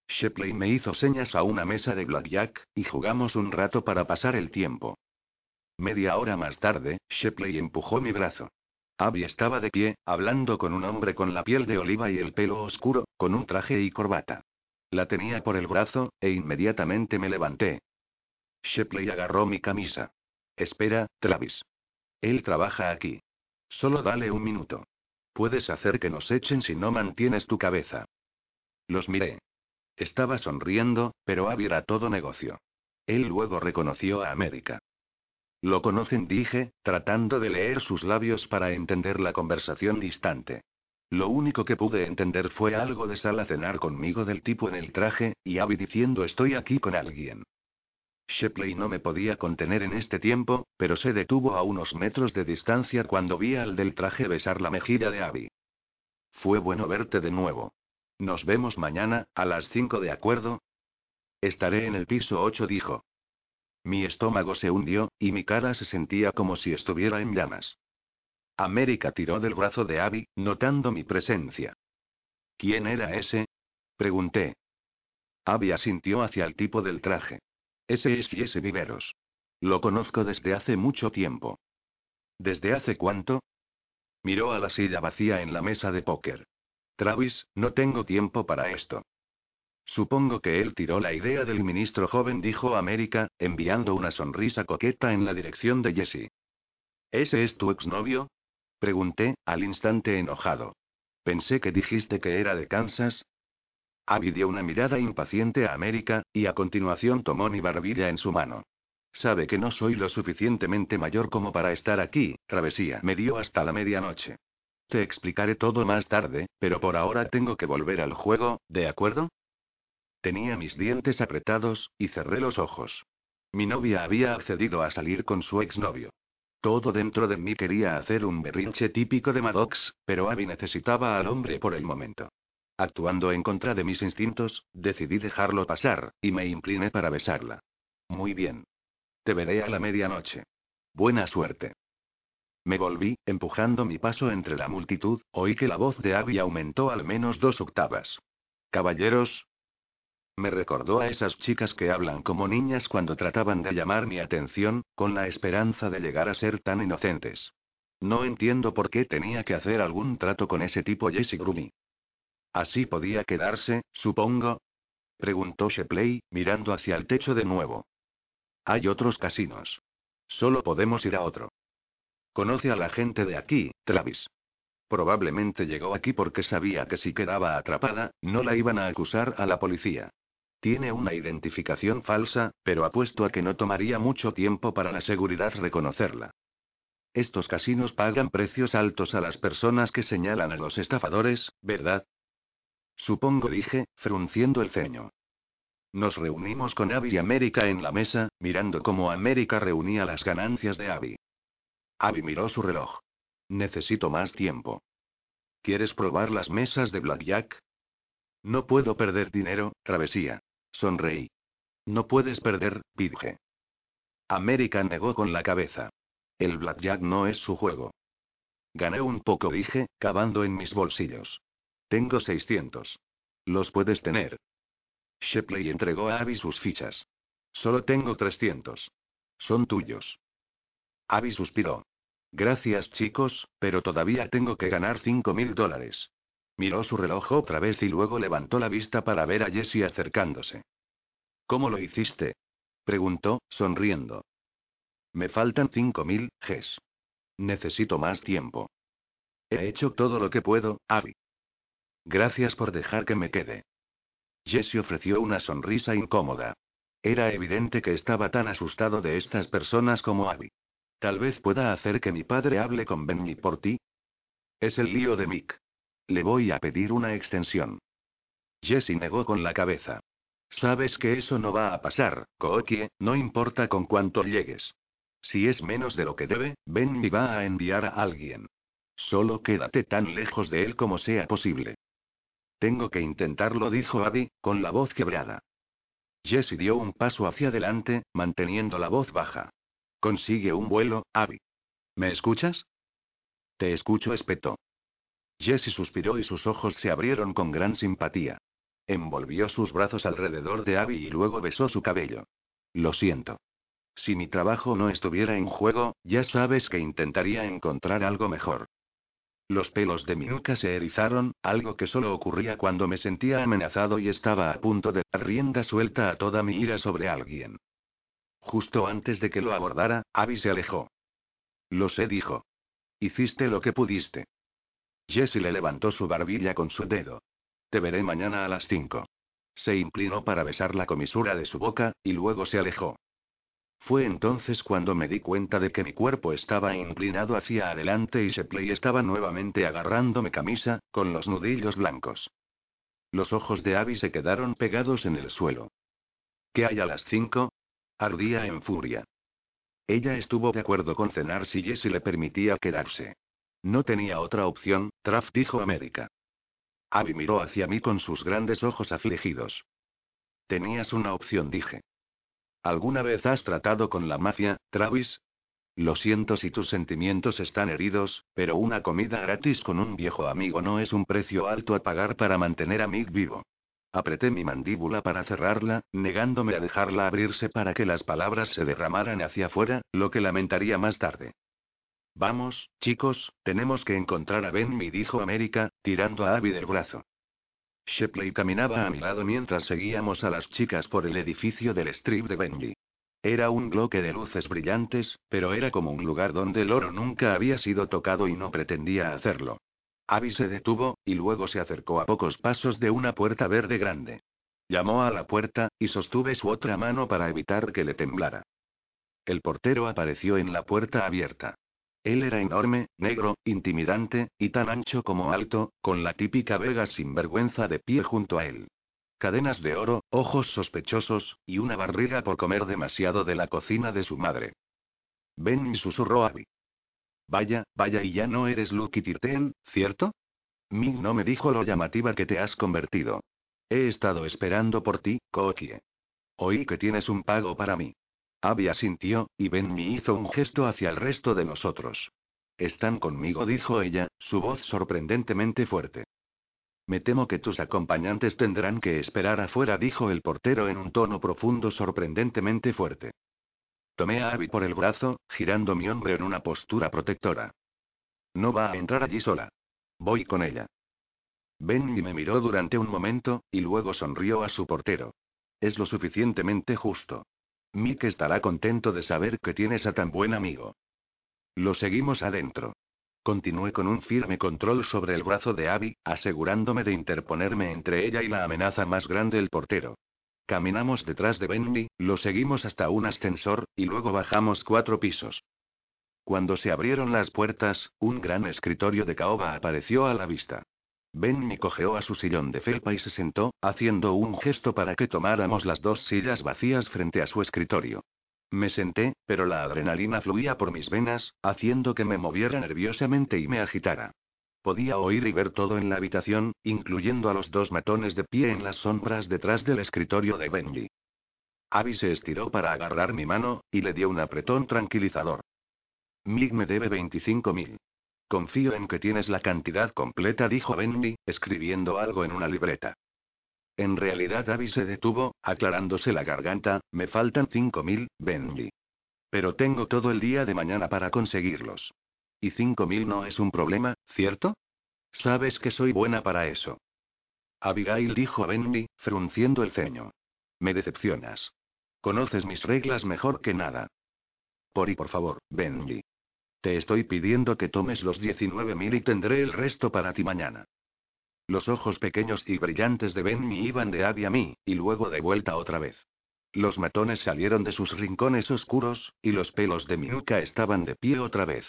Shepley me hizo señas a una mesa de blackjack, y jugamos un rato para pasar el tiempo. Media hora más tarde, Shepley empujó mi brazo. Abby estaba de pie, hablando con un hombre con la piel de oliva y el pelo oscuro, con un traje y corbata. La tenía por el brazo, e inmediatamente me levanté. Shepley agarró mi camisa. Espera, Travis. Él trabaja aquí. Solo dale un minuto. Puedes hacer que nos echen si no mantienes tu cabeza. Los miré. Estaba sonriendo, pero Abby era todo negocio. Él luego reconoció a América. Lo conocen, dije, tratando de leer sus labios para entender la conversación distante. Lo único que pude entender fue algo de sal a cenar conmigo del tipo en el traje, y Abby diciendo estoy aquí con alguien. Shepley no me podía contener en este tiempo, pero se detuvo a unos metros de distancia cuando vi al del traje besar la mejilla de Abby. Fue bueno verte de nuevo. Nos vemos mañana, a las cinco de acuerdo. Estaré en el piso 8, dijo. Mi estómago se hundió, y mi cara se sentía como si estuviera en llamas. América tiró del brazo de Abby, notando mi presencia. ¿Quién era ese? Pregunté. Abby asintió hacia el tipo del traje. Ese es Jesse Viveros. Lo conozco desde hace mucho tiempo. ¿Desde hace cuánto? Miró a la silla vacía en la mesa de póker. Travis, no tengo tiempo para esto. Supongo que él tiró la idea del ministro joven, dijo América, enviando una sonrisa coqueta en la dirección de Jesse. ¿Ese es tu exnovio? Pregunté, al instante enojado. Pensé que dijiste que era de Kansas. Abby dio una mirada impaciente a América, y a continuación tomó mi barbilla en su mano. Sabe que no soy lo suficientemente mayor como para estar aquí, travesía. Me dio hasta la medianoche. Te explicaré todo más tarde, pero por ahora tengo que volver al juego, ¿de acuerdo? Tenía mis dientes apretados, y cerré los ojos. Mi novia había accedido a salir con su exnovio. Todo dentro de mí quería hacer un berrinche típico de Maddox, pero Abby necesitaba al hombre por el momento. Actuando en contra de mis instintos, decidí dejarlo pasar, y me incliné para besarla. Muy bien. Te veré a la medianoche. Buena suerte. Me volví, empujando mi paso entre la multitud, oí que la voz de Abby aumentó al menos dos octavas. Caballeros, me recordó a esas chicas que hablan como niñas cuando trataban de llamar mi atención, con la esperanza de llegar a ser tan inocentes. No entiendo por qué tenía que hacer algún trato con ese tipo Jesse Grumi. ¿Así podía quedarse, supongo? Preguntó Shepley, mirando hacia el techo de nuevo. Hay otros casinos. Solo podemos ir a otro. Conoce a la gente de aquí, Travis. Probablemente llegó aquí porque sabía que si quedaba atrapada, no la iban a acusar a la policía. Tiene una identificación falsa, pero apuesto a que no tomaría mucho tiempo para la seguridad reconocerla. Estos casinos pagan precios altos a las personas que señalan a los estafadores, ¿verdad? Supongo, dije, frunciendo el ceño. Nos reunimos con Abby y América en la mesa, mirando cómo América reunía las ganancias de Abby. Abby miró su reloj. Necesito más tiempo. ¿Quieres probar las mesas de Blackjack? No puedo perder dinero, travesía. Sonreí. No puedes perder, Pidge. América negó con la cabeza. El blackjack no es su juego. Gané un poco, dije, cavando en mis bolsillos. Tengo 600. Los puedes tener. Shepley entregó a Abby sus fichas. Solo tengo 300. Son tuyos. Abby suspiró. Gracias, chicos, pero todavía tengo que ganar 5 mil dólares. Miró su reloj otra vez y luego levantó la vista para ver a Jessie acercándose. ¿Cómo lo hiciste? preguntó, sonriendo. Me faltan cinco mil, Ges. Necesito más tiempo. He hecho todo lo que puedo, Abby. Gracias por dejar que me quede. Jessie ofreció una sonrisa incómoda. Era evidente que estaba tan asustado de estas personas como Abby. Tal vez pueda hacer que mi padre hable con Benny por ti. Es el lío de Mick. Le voy a pedir una extensión. Jesse negó con la cabeza. Sabes que eso no va a pasar, Kookie, no importa con cuánto llegues. Si es menos de lo que debe, Ben va a enviar a alguien. Solo quédate tan lejos de él como sea posible. Tengo que intentarlo, dijo Abby, con la voz quebrada. Jesse dio un paso hacia adelante, manteniendo la voz baja. Consigue un vuelo, Abby. ¿Me escuchas? Te escucho, espetó. Jesse suspiró y sus ojos se abrieron con gran simpatía. Envolvió sus brazos alrededor de Abby y luego besó su cabello. Lo siento. Si mi trabajo no estuviera en juego, ya sabes que intentaría encontrar algo mejor. Los pelos de mi nuca se erizaron, algo que solo ocurría cuando me sentía amenazado y estaba a punto de dar rienda suelta a toda mi ira sobre alguien. Justo antes de que lo abordara, Abby se alejó. Lo sé, dijo. Hiciste lo que pudiste. Jesse le levantó su barbilla con su dedo. Te veré mañana a las cinco. Se inclinó para besar la comisura de su boca, y luego se alejó. Fue entonces cuando me di cuenta de que mi cuerpo estaba inclinado hacia adelante y Shepley estaba nuevamente agarrándome camisa, con los nudillos blancos. Los ojos de Abby se quedaron pegados en el suelo. ¿Qué hay a las cinco? Ardía en furia. Ella estuvo de acuerdo con cenar si Jesse le permitía quedarse. No tenía otra opción, Traff dijo América. Abby miró hacia mí con sus grandes ojos afligidos. Tenías una opción, dije. ¿Alguna vez has tratado con la mafia, Travis? Lo siento si tus sentimientos están heridos, pero una comida gratis con un viejo amigo no es un precio alto a pagar para mantener a Mick vivo. Apreté mi mandíbula para cerrarla, negándome a dejarla abrirse para que las palabras se derramaran hacia afuera, lo que lamentaría más tarde. Vamos, chicos, tenemos que encontrar a Ben, me dijo América, tirando a Abby del brazo. Shepley caminaba a mi lado mientras seguíamos a las chicas por el edificio del strip de Benji. Era un bloque de luces brillantes, pero era como un lugar donde el oro nunca había sido tocado y no pretendía hacerlo. Abby se detuvo, y luego se acercó a pocos pasos de una puerta verde grande. Llamó a la puerta, y sostuve su otra mano para evitar que le temblara. El portero apareció en la puerta abierta. Él era enorme, negro, intimidante, y tan ancho como alto, con la típica vega sinvergüenza de pie junto a él. Cadenas de oro, ojos sospechosos, y una barriga por comer demasiado de la cocina de su madre. Ven, susurró Abby. Vaya, vaya, y ya no eres Lucky Tirten, ¿cierto? Mig no me dijo lo llamativa que te has convertido. He estado esperando por ti, Kokie. Oí que tienes un pago para mí. Abby asintió, y Benny hizo un gesto hacia el resto de nosotros. Están conmigo, dijo ella, su voz sorprendentemente fuerte. Me temo que tus acompañantes tendrán que esperar afuera, dijo el portero en un tono profundo sorprendentemente fuerte. Tomé a Abby por el brazo, girando mi hombro en una postura protectora. No va a entrar allí sola. Voy con ella. Benny me miró durante un momento, y luego sonrió a su portero. Es lo suficientemente justo. Mick estará contento de saber que tienes a tan buen amigo. Lo seguimos adentro. Continué con un firme control sobre el brazo de Abby, asegurándome de interponerme entre ella y la amenaza más grande el portero. Caminamos detrás de Benny, lo seguimos hasta un ascensor, y luego bajamos cuatro pisos. Cuando se abrieron las puertas, un gran escritorio de caoba apareció a la vista. Benny cogeó a su sillón de felpa y se sentó, haciendo un gesto para que tomáramos las dos sillas vacías frente a su escritorio. Me senté, pero la adrenalina fluía por mis venas, haciendo que me moviera nerviosamente y me agitara. Podía oír y ver todo en la habitación, incluyendo a los dos matones de pie en las sombras detrás del escritorio de Benji. Abby se estiró para agarrar mi mano, y le dio un apretón tranquilizador. Mig me debe 25 mil. Confío en que tienes la cantidad completa, dijo Benny, escribiendo algo en una libreta. En realidad Abby se detuvo, aclarándose la garganta, me faltan cinco mil, Benji. Pero tengo todo el día de mañana para conseguirlos. Y cinco mil no es un problema, ¿cierto? Sabes que soy buena para eso. Abigail dijo a Benny, frunciendo el ceño. Me decepcionas. Conoces mis reglas mejor que nada. Por y por favor, Benji. Te estoy pidiendo que tomes los 19.000 y tendré el resto para ti mañana. Los ojos pequeños y brillantes de Benny iban de Abby a mí, y luego de vuelta otra vez. Los matones salieron de sus rincones oscuros, y los pelos de mi nuca estaban de pie otra vez.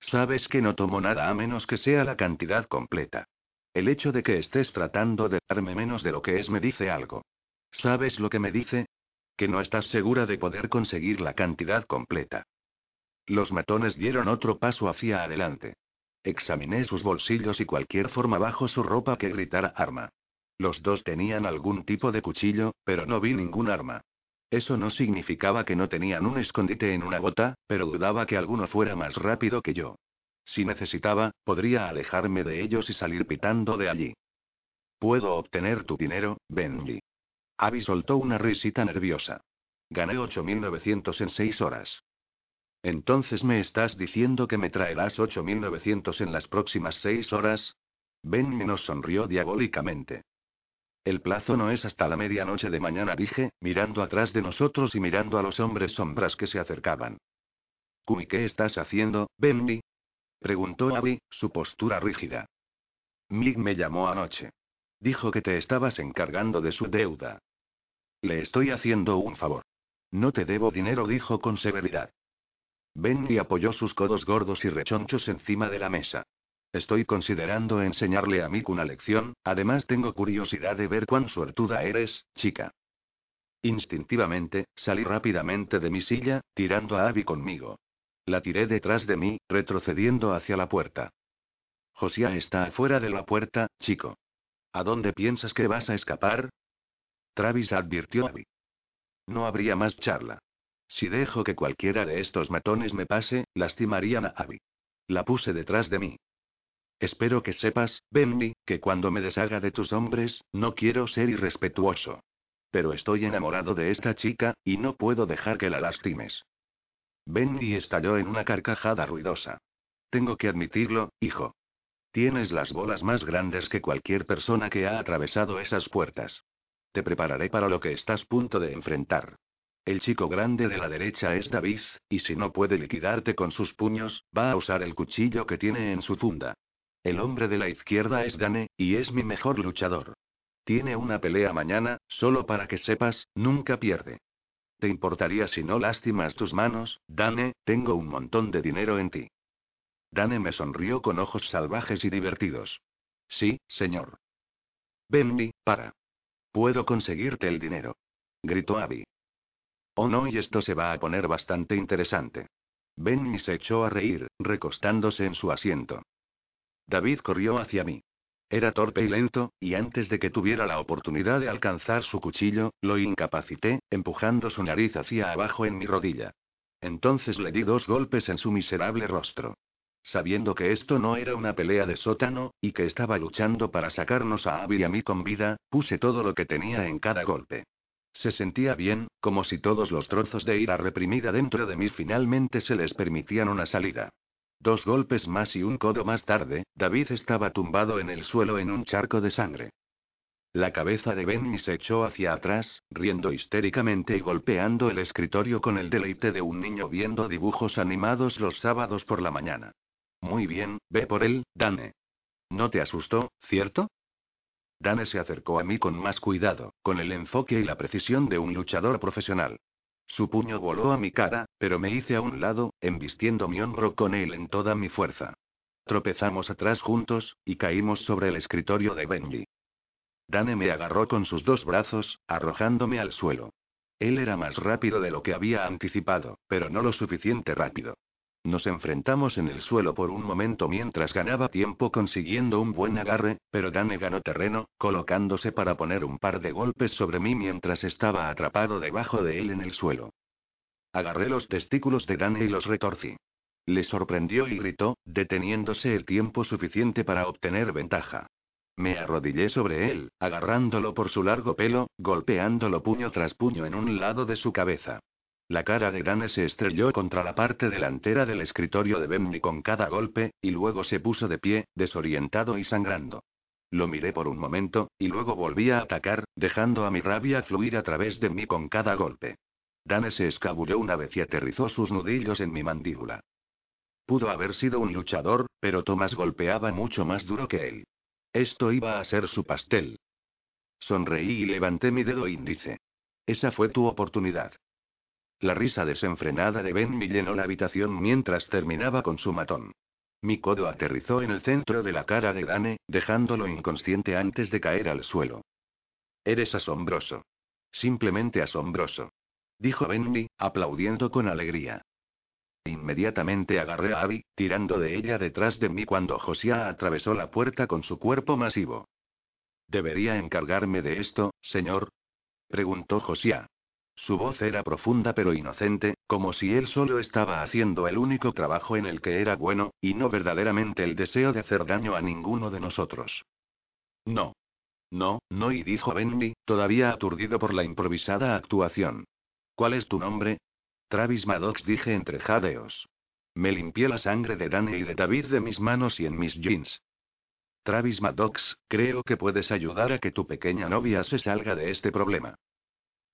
Sabes que no tomo nada a menos que sea la cantidad completa. El hecho de que estés tratando de darme menos de lo que es me dice algo. ¿Sabes lo que me dice? que no estás segura de poder conseguir la cantidad completa. Los matones dieron otro paso hacia adelante. Examiné sus bolsillos y cualquier forma bajo su ropa que gritara arma. Los dos tenían algún tipo de cuchillo, pero no vi ningún arma. Eso no significaba que no tenían un escondite en una bota, pero dudaba que alguno fuera más rápido que yo. Si necesitaba, podría alejarme de ellos y salir pitando de allí. Puedo obtener tu dinero, Benji. Abby soltó una risita nerviosa. Gané 8.900 en seis horas. Entonces me estás diciendo que me traerás 8.900 en las próximas seis horas? Benji nos sonrió diabólicamente. El plazo no es hasta la medianoche de mañana, dije, mirando atrás de nosotros y mirando a los hombres sombras que se acercaban. ¿Y qué estás haciendo, Benji? Preguntó Abby, su postura rígida. Mig me llamó anoche. Dijo que te estabas encargando de su deuda. Le estoy haciendo un favor. No te debo dinero, dijo con severidad. Benny apoyó sus codos gordos y rechonchos encima de la mesa. Estoy considerando enseñarle a Mick una lección, además tengo curiosidad de ver cuán suertuda eres, chica. Instintivamente, salí rápidamente de mi silla, tirando a Abby conmigo. La tiré detrás de mí, retrocediendo hacia la puerta. Josía está afuera de la puerta, chico. ¿A dónde piensas que vas a escapar? Travis advirtió a Abby. No habría más charla. Si dejo que cualquiera de estos matones me pase, lastimarían a Abby. La puse detrás de mí. Espero que sepas, Benny, que cuando me deshaga de tus hombres, no quiero ser irrespetuoso. Pero estoy enamorado de esta chica, y no puedo dejar que la lastimes. Bendy estalló en una carcajada ruidosa. Tengo que admitirlo, hijo. Tienes las bolas más grandes que cualquier persona que ha atravesado esas puertas. Te prepararé para lo que estás punto de enfrentar. El chico grande de la derecha es David, y si no puede liquidarte con sus puños, va a usar el cuchillo que tiene en su funda. El hombre de la izquierda es Dane, y es mi mejor luchador. Tiene una pelea mañana, solo para que sepas, nunca pierde. ¿Te importaría si no lastimas tus manos, Dane? Tengo un montón de dinero en ti. Dane me sonrió con ojos salvajes y divertidos. Sí, señor. Benny, para. Puedo conseguirte el dinero. Gritó Abby. Oh no, y esto se va a poner bastante interesante. Benny se echó a reír, recostándose en su asiento. David corrió hacia mí. Era torpe y lento, y antes de que tuviera la oportunidad de alcanzar su cuchillo, lo incapacité, empujando su nariz hacia abajo en mi rodilla. Entonces le di dos golpes en su miserable rostro. Sabiendo que esto no era una pelea de sótano, y que estaba luchando para sacarnos a Abby y a mí con vida, puse todo lo que tenía en cada golpe. Se sentía bien, como si todos los trozos de ira reprimida dentro de mí finalmente se les permitían una salida. Dos golpes más y un codo más tarde, David estaba tumbado en el suelo en un charco de sangre. La cabeza de Benny se echó hacia atrás, riendo histéricamente y golpeando el escritorio con el deleite de un niño viendo dibujos animados los sábados por la mañana. Muy bien, ve por él, Dane. ¿No te asustó, cierto? Dane se acercó a mí con más cuidado, con el enfoque y la precisión de un luchador profesional. Su puño voló a mi cara, pero me hice a un lado, embistiendo mi hombro con él en toda mi fuerza. Tropezamos atrás juntos, y caímos sobre el escritorio de Benji. Dane me agarró con sus dos brazos, arrojándome al suelo. Él era más rápido de lo que había anticipado, pero no lo suficiente rápido. Nos enfrentamos en el suelo por un momento mientras ganaba tiempo consiguiendo un buen agarre, pero Dane ganó terreno, colocándose para poner un par de golpes sobre mí mientras estaba atrapado debajo de él en el suelo. Agarré los testículos de Dane y los retorcí. Le sorprendió y gritó, deteniéndose el tiempo suficiente para obtener ventaja. Me arrodillé sobre él, agarrándolo por su largo pelo, golpeándolo puño tras puño en un lado de su cabeza. La cara de Dane se estrelló contra la parte delantera del escritorio de Benny con cada golpe, y luego se puso de pie, desorientado y sangrando. Lo miré por un momento, y luego volví a atacar, dejando a mi rabia fluir a través de mí con cada golpe. Dane se escabulló una vez y aterrizó sus nudillos en mi mandíbula. Pudo haber sido un luchador, pero Thomas golpeaba mucho más duro que él. Esto iba a ser su pastel. Sonreí y levanté mi dedo índice. Esa fue tu oportunidad. La risa desenfrenada de Ben me llenó la habitación mientras terminaba con su matón. Mi codo aterrizó en el centro de la cara de Dane, dejándolo inconsciente antes de caer al suelo. Eres asombroso. Simplemente asombroso. dijo Benny, aplaudiendo con alegría. Inmediatamente agarré a Abby, tirando de ella detrás de mí cuando Josiah atravesó la puerta con su cuerpo masivo. ¿Debería encargarme de esto, señor? preguntó Josiah. Su voz era profunda pero inocente, como si él solo estaba haciendo el único trabajo en el que era bueno, y no verdaderamente el deseo de hacer daño a ninguno de nosotros. No. No, no, y dijo Benny, todavía aturdido por la improvisada actuación. ¿Cuál es tu nombre? Travis Maddox dije entre jadeos. Me limpié la sangre de Danny y de David de mis manos y en mis jeans. Travis Maddox, creo que puedes ayudar a que tu pequeña novia se salga de este problema.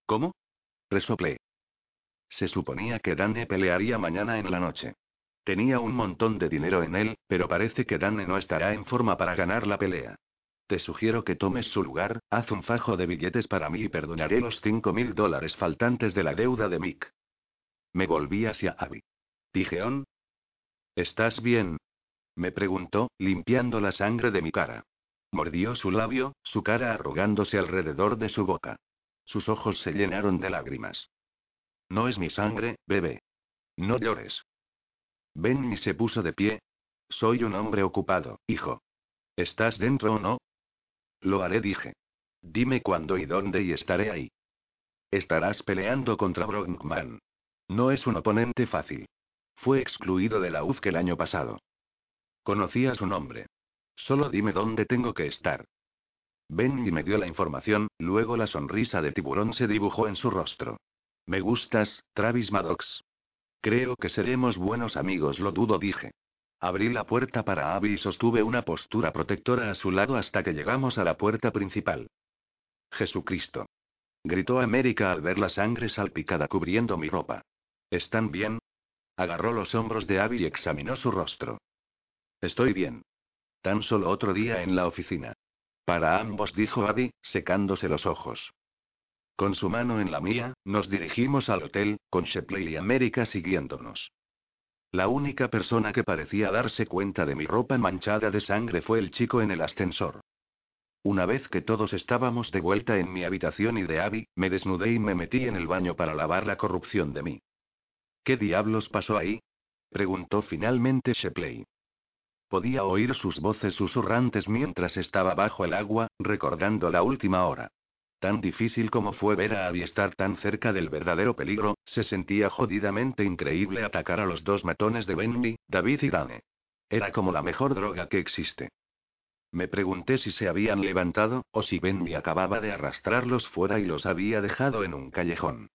¿Cómo? Resoplé. Se suponía que Danny pelearía mañana en la noche. Tenía un montón de dinero en él, pero parece que Danny no estará en forma para ganar la pelea. Te sugiero que tomes su lugar, haz un fajo de billetes para mí y perdonaré los cinco mil dólares faltantes de la deuda de Mick. Me volví hacia Abby. Pigeón. ¿Estás bien? Me preguntó, limpiando la sangre de mi cara. Mordió su labio, su cara arrugándose alrededor de su boca. Sus ojos se llenaron de lágrimas. No es mi sangre, bebé. No llores. Benny se puso de pie. Soy un hombre ocupado, hijo. ¿Estás dentro o no? Lo haré, dije. Dime cuándo y dónde y estaré ahí. Estarás peleando contra Brockman. No es un oponente fácil. Fue excluido de la UFK el año pasado. Conocía su nombre. Solo dime dónde tengo que estar. Benny me dio la información, luego la sonrisa de tiburón se dibujó en su rostro. Me gustas, Travis Maddox. Creo que seremos buenos amigos, lo dudo, dije. Abrí la puerta para Abby y sostuve una postura protectora a su lado hasta que llegamos a la puerta principal. Jesucristo. Gritó América al ver la sangre salpicada cubriendo mi ropa. ¿Están bien? Agarró los hombros de Abby y examinó su rostro. Estoy bien. Tan solo otro día en la oficina. Para ambos, dijo Abby, secándose los ojos. Con su mano en la mía, nos dirigimos al hotel, con Shepley y América siguiéndonos. La única persona que parecía darse cuenta de mi ropa manchada de sangre fue el chico en el ascensor. Una vez que todos estábamos de vuelta en mi habitación y de Abby, me desnudé y me metí en el baño para lavar la corrupción de mí. ¿Qué diablos pasó ahí? preguntó finalmente Shepley. Podía oír sus voces susurrantes mientras estaba bajo el agua, recordando la última hora. Tan difícil como fue ver a Abby estar tan cerca del verdadero peligro, se sentía jodidamente increíble atacar a los dos matones de Benny, David y Dane. Era como la mejor droga que existe. Me pregunté si se habían levantado, o si Benny acababa de arrastrarlos fuera y los había dejado en un callejón.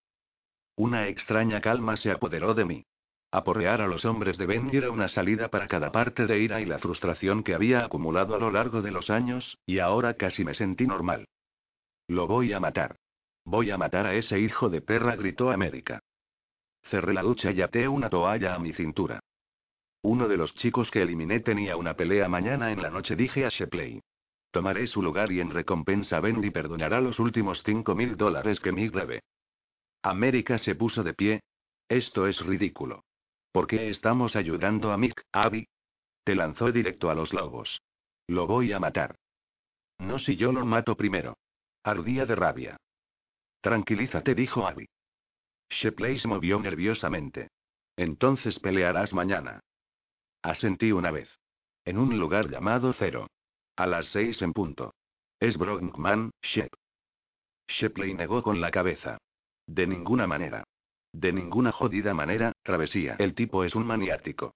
Una extraña calma se apoderó de mí. Aporrear a los hombres de Benny era una salida para cada parte de ira y la frustración que había acumulado a lo largo de los años, y ahora casi me sentí normal. Lo voy a matar. Voy a matar a ese hijo de perra, gritó América. Cerré la ducha y até una toalla a mi cintura. Uno de los chicos que eliminé tenía una pelea mañana en la noche, dije a Shepley. Tomaré su lugar y en recompensa Bendy perdonará los últimos cinco mil dólares que Mick debe. América se puso de pie. Esto es ridículo. ¿Por qué estamos ayudando a Mick, Abby? Te lanzó directo a los lobos. Lo voy a matar. No si yo lo mato primero. Ardía de rabia. Tranquilízate, dijo Abby. Shepley se movió nerviosamente. Entonces pelearás mañana. Asentí una vez. En un lugar llamado Cero. A las seis en punto. Es Brockman, Shep. Shepley negó con la cabeza. De ninguna manera. De ninguna jodida manera, travesía. El tipo es un maniático.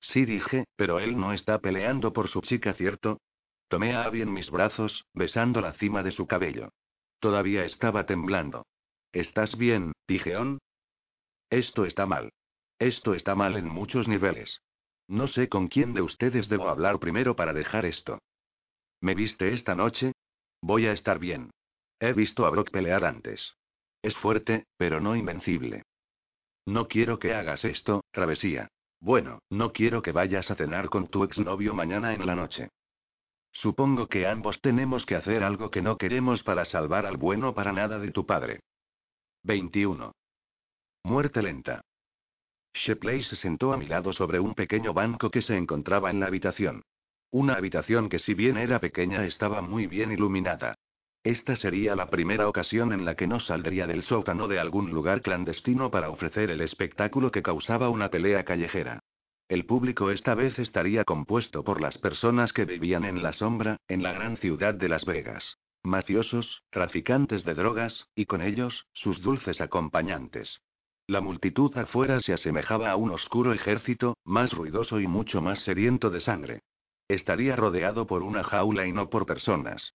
Sí dije, pero él no está peleando por su chica, ¿cierto? Tomé a Abby en mis brazos, besando la cima de su cabello. Todavía estaba temblando. ¿Estás bien, pigeón? Esto está mal. Esto está mal en muchos niveles. No sé con quién de ustedes debo hablar primero para dejar esto. ¿Me viste esta noche? Voy a estar bien. He visto a Brock pelear antes. Es fuerte, pero no invencible. No quiero que hagas esto, travesía. Bueno, no quiero que vayas a cenar con tu exnovio mañana en la noche. Supongo que ambos tenemos que hacer algo que no queremos para salvar al bueno para nada de tu padre. 21. Muerte lenta. Shepley se sentó a mi lado sobre un pequeño banco que se encontraba en la habitación. Una habitación que si bien era pequeña estaba muy bien iluminada. Esta sería la primera ocasión en la que no saldría del sótano de algún lugar clandestino para ofrecer el espectáculo que causaba una pelea callejera. El público esta vez estaría compuesto por las personas que vivían en la sombra, en la gran ciudad de Las Vegas. Mafiosos, traficantes de drogas, y con ellos, sus dulces acompañantes. La multitud afuera se asemejaba a un oscuro ejército, más ruidoso y mucho más sediento de sangre. Estaría rodeado por una jaula y no por personas.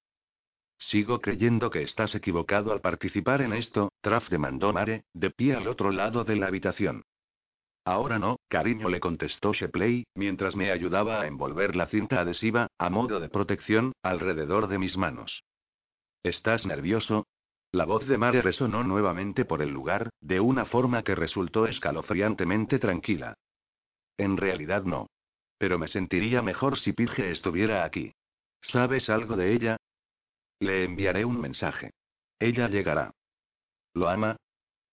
Sigo creyendo que estás equivocado al participar en esto, Traf demandó Mare, de pie al otro lado de la habitación. Ahora no, cariño, le contestó Shepley, mientras me ayudaba a envolver la cinta adhesiva, a modo de protección, alrededor de mis manos. ¿Estás nervioso? La voz de Mare resonó nuevamente por el lugar, de una forma que resultó escalofriantemente tranquila. En realidad no. Pero me sentiría mejor si Pidge estuviera aquí. ¿Sabes algo de ella? Le enviaré un mensaje. Ella llegará. ¿Lo ama?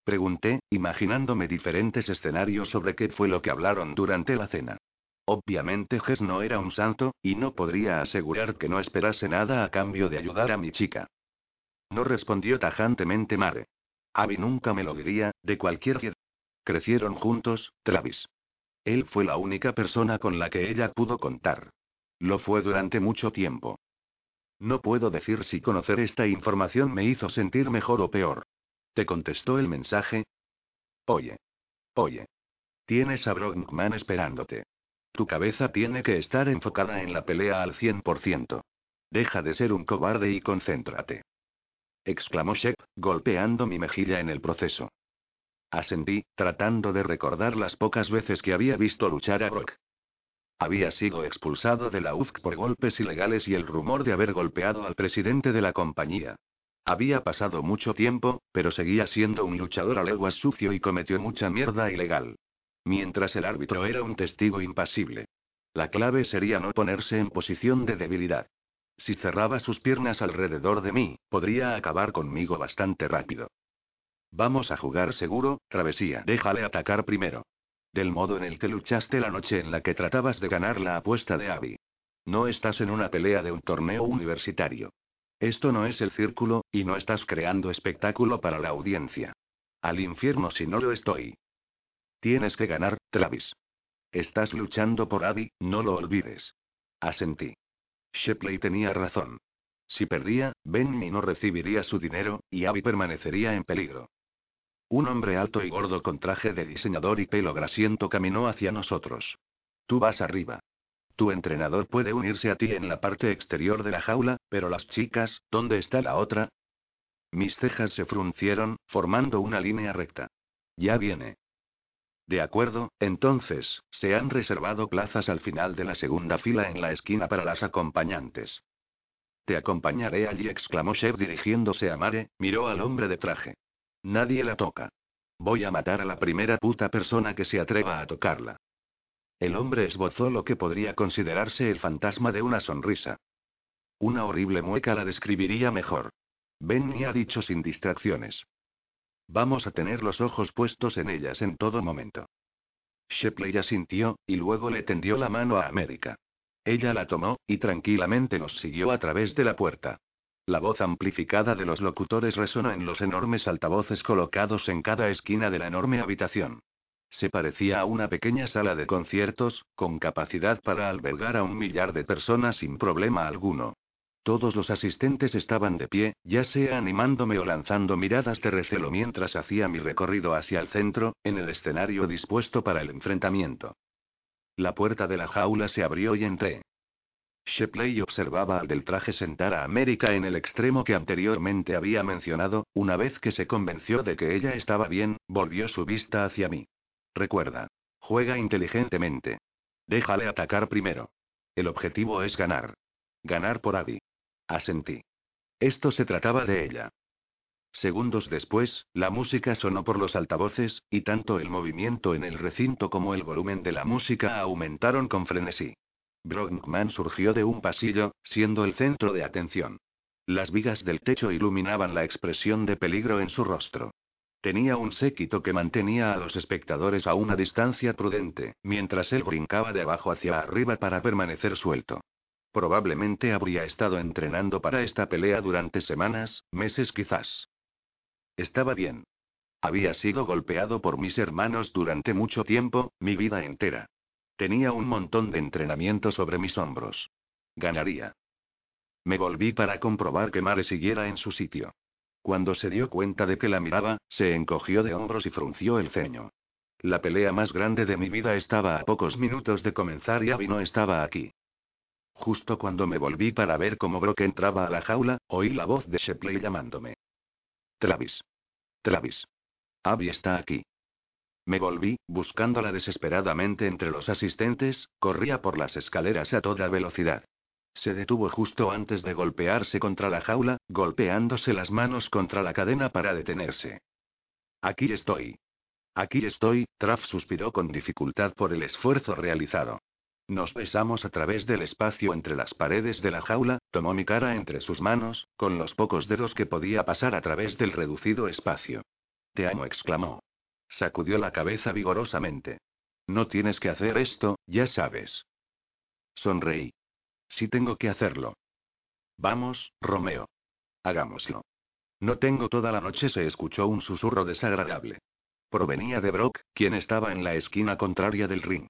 Pregunté, imaginándome diferentes escenarios sobre qué fue lo que hablaron durante la cena. Obviamente Jess no era un santo, y no podría asegurar que no esperase nada a cambio de ayudar a mi chica. No respondió tajantemente Mare. Abby nunca me lo diría, de cualquier Crecieron juntos, Travis. Él fue la única persona con la que ella pudo contar. Lo fue durante mucho tiempo. No puedo decir si conocer esta información me hizo sentir mejor o peor. ¿Te contestó el mensaje? Oye. Oye. Tienes a Brockman esperándote. Tu cabeza tiene que estar enfocada en la pelea al 100%. Deja de ser un cobarde y concéntrate. Exclamó Shep, golpeando mi mejilla en el proceso. Asentí, tratando de recordar las pocas veces que había visto luchar a Brock. Había sido expulsado de la UFC por golpes ilegales y el rumor de haber golpeado al presidente de la compañía. Había pasado mucho tiempo, pero seguía siendo un luchador a leguas sucio y cometió mucha mierda ilegal. Mientras el árbitro era un testigo impasible. La clave sería no ponerse en posición de debilidad. Si cerraba sus piernas alrededor de mí, podría acabar conmigo bastante rápido. Vamos a jugar seguro, travesía. Déjale atacar primero. Del modo en el que luchaste la noche en la que tratabas de ganar la apuesta de Abby. No estás en una pelea de un torneo universitario. Esto no es el círculo, y no estás creando espectáculo para la audiencia. Al infierno si no lo estoy. Tienes que ganar, Travis. Estás luchando por Abby, no lo olvides. Asentí. Shepley tenía razón. Si perdía, Benny no recibiría su dinero, y Abby permanecería en peligro. Un hombre alto y gordo con traje de diseñador y pelo grasiento caminó hacia nosotros. Tú vas arriba. Tu entrenador puede unirse a ti en la parte exterior de la jaula, pero las chicas, ¿dónde está la otra? Mis cejas se fruncieron, formando una línea recta. Ya viene. De acuerdo, entonces, se han reservado plazas al final de la segunda fila en la esquina para las acompañantes. Te acompañaré allí, exclamó Chef dirigiéndose a Mare, miró al hombre de traje. Nadie la toca. Voy a matar a la primera puta persona que se atreva a tocarla. El hombre esbozó lo que podría considerarse el fantasma de una sonrisa. Una horrible mueca la describiría mejor. Benny ha dicho sin distracciones. Vamos a tener los ojos puestos en ellas en todo momento. Shepley asintió, y luego le tendió la mano a América. Ella la tomó, y tranquilamente nos siguió a través de la puerta. La voz amplificada de los locutores resonó en los enormes altavoces colocados en cada esquina de la enorme habitación. Se parecía a una pequeña sala de conciertos, con capacidad para albergar a un millar de personas sin problema alguno. Todos los asistentes estaban de pie, ya sea animándome o lanzando miradas de recelo mientras hacía mi recorrido hacia el centro, en el escenario dispuesto para el enfrentamiento. La puerta de la jaula se abrió y entré. Shepley observaba al del traje sentar a América en el extremo que anteriormente había mencionado, una vez que se convenció de que ella estaba bien, volvió su vista hacia mí. Recuerda. Juega inteligentemente. Déjale atacar primero. El objetivo es ganar. Ganar por Abby. Asentí. Esto se trataba de ella. Segundos después, la música sonó por los altavoces, y tanto el movimiento en el recinto como el volumen de la música aumentaron con frenesí. Brockman surgió de un pasillo, siendo el centro de atención. Las vigas del techo iluminaban la expresión de peligro en su rostro. Tenía un séquito que mantenía a los espectadores a una distancia prudente, mientras él brincaba de abajo hacia arriba para permanecer suelto. Probablemente habría estado entrenando para esta pelea durante semanas, meses quizás. Estaba bien. Había sido golpeado por mis hermanos durante mucho tiempo, mi vida entera. Tenía un montón de entrenamiento sobre mis hombros. Ganaría. Me volví para comprobar que Mare siguiera en su sitio. Cuando se dio cuenta de que la miraba, se encogió de hombros y frunció el ceño. La pelea más grande de mi vida estaba a pocos minutos de comenzar y Abby no estaba aquí. Justo cuando me volví para ver cómo Brock entraba a la jaula, oí la voz de Shepley llamándome. Travis. Travis. Abby está aquí. Me volví, buscándola desesperadamente entre los asistentes, corría por las escaleras a toda velocidad. Se detuvo justo antes de golpearse contra la jaula, golpeándose las manos contra la cadena para detenerse. Aquí estoy. Aquí estoy, Traff suspiró con dificultad por el esfuerzo realizado. Nos besamos a través del espacio entre las paredes de la jaula, tomó mi cara entre sus manos, con los pocos dedos que podía pasar a través del reducido espacio. Te amo, exclamó. Sacudió la cabeza vigorosamente. No tienes que hacer esto, ya sabes. Sonreí. Sí tengo que hacerlo. Vamos, Romeo. Hagámoslo. No tengo toda la noche, se escuchó un susurro desagradable. Provenía de Brock, quien estaba en la esquina contraria del ring.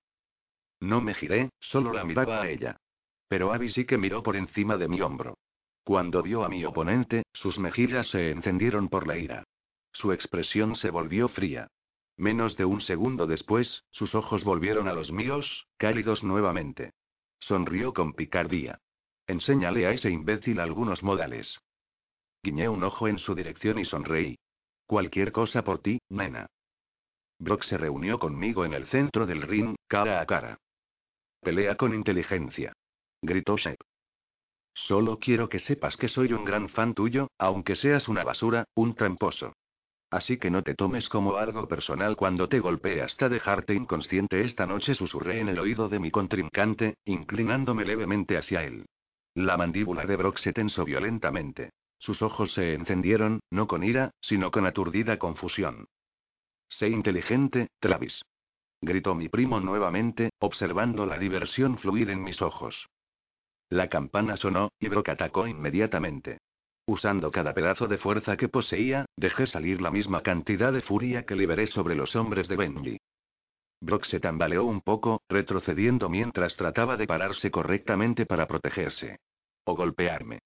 No me giré, solo la miraba a ella. Pero Abby sí que miró por encima de mi hombro. Cuando vio a mi oponente, sus mejillas se encendieron por la ira. Su expresión se volvió fría. Menos de un segundo después, sus ojos volvieron a los míos, cálidos nuevamente. Sonrió con picardía. Enséñale a ese imbécil algunos modales. Guiñé un ojo en su dirección y sonreí. Cualquier cosa por ti, nena. Brock se reunió conmigo en el centro del ring, cara a cara. Pelea con inteligencia. Gritó Shep. Solo quiero que sepas que soy un gran fan tuyo, aunque seas una basura, un tramposo. Así que no te tomes como algo personal cuando te golpee hasta dejarte inconsciente esta noche, susurré en el oído de mi contrincante, inclinándome levemente hacia él. La mandíbula de Brock se tensó violentamente. Sus ojos se encendieron, no con ira, sino con aturdida confusión. Sé inteligente, Travis. Gritó mi primo nuevamente, observando la diversión fluir en mis ojos. La campana sonó, y Brock atacó inmediatamente. Usando cada pedazo de fuerza que poseía, dejé salir la misma cantidad de furia que liberé sobre los hombres de Benji. Brock se tambaleó un poco, retrocediendo mientras trataba de pararse correctamente para protegerse. O golpearme.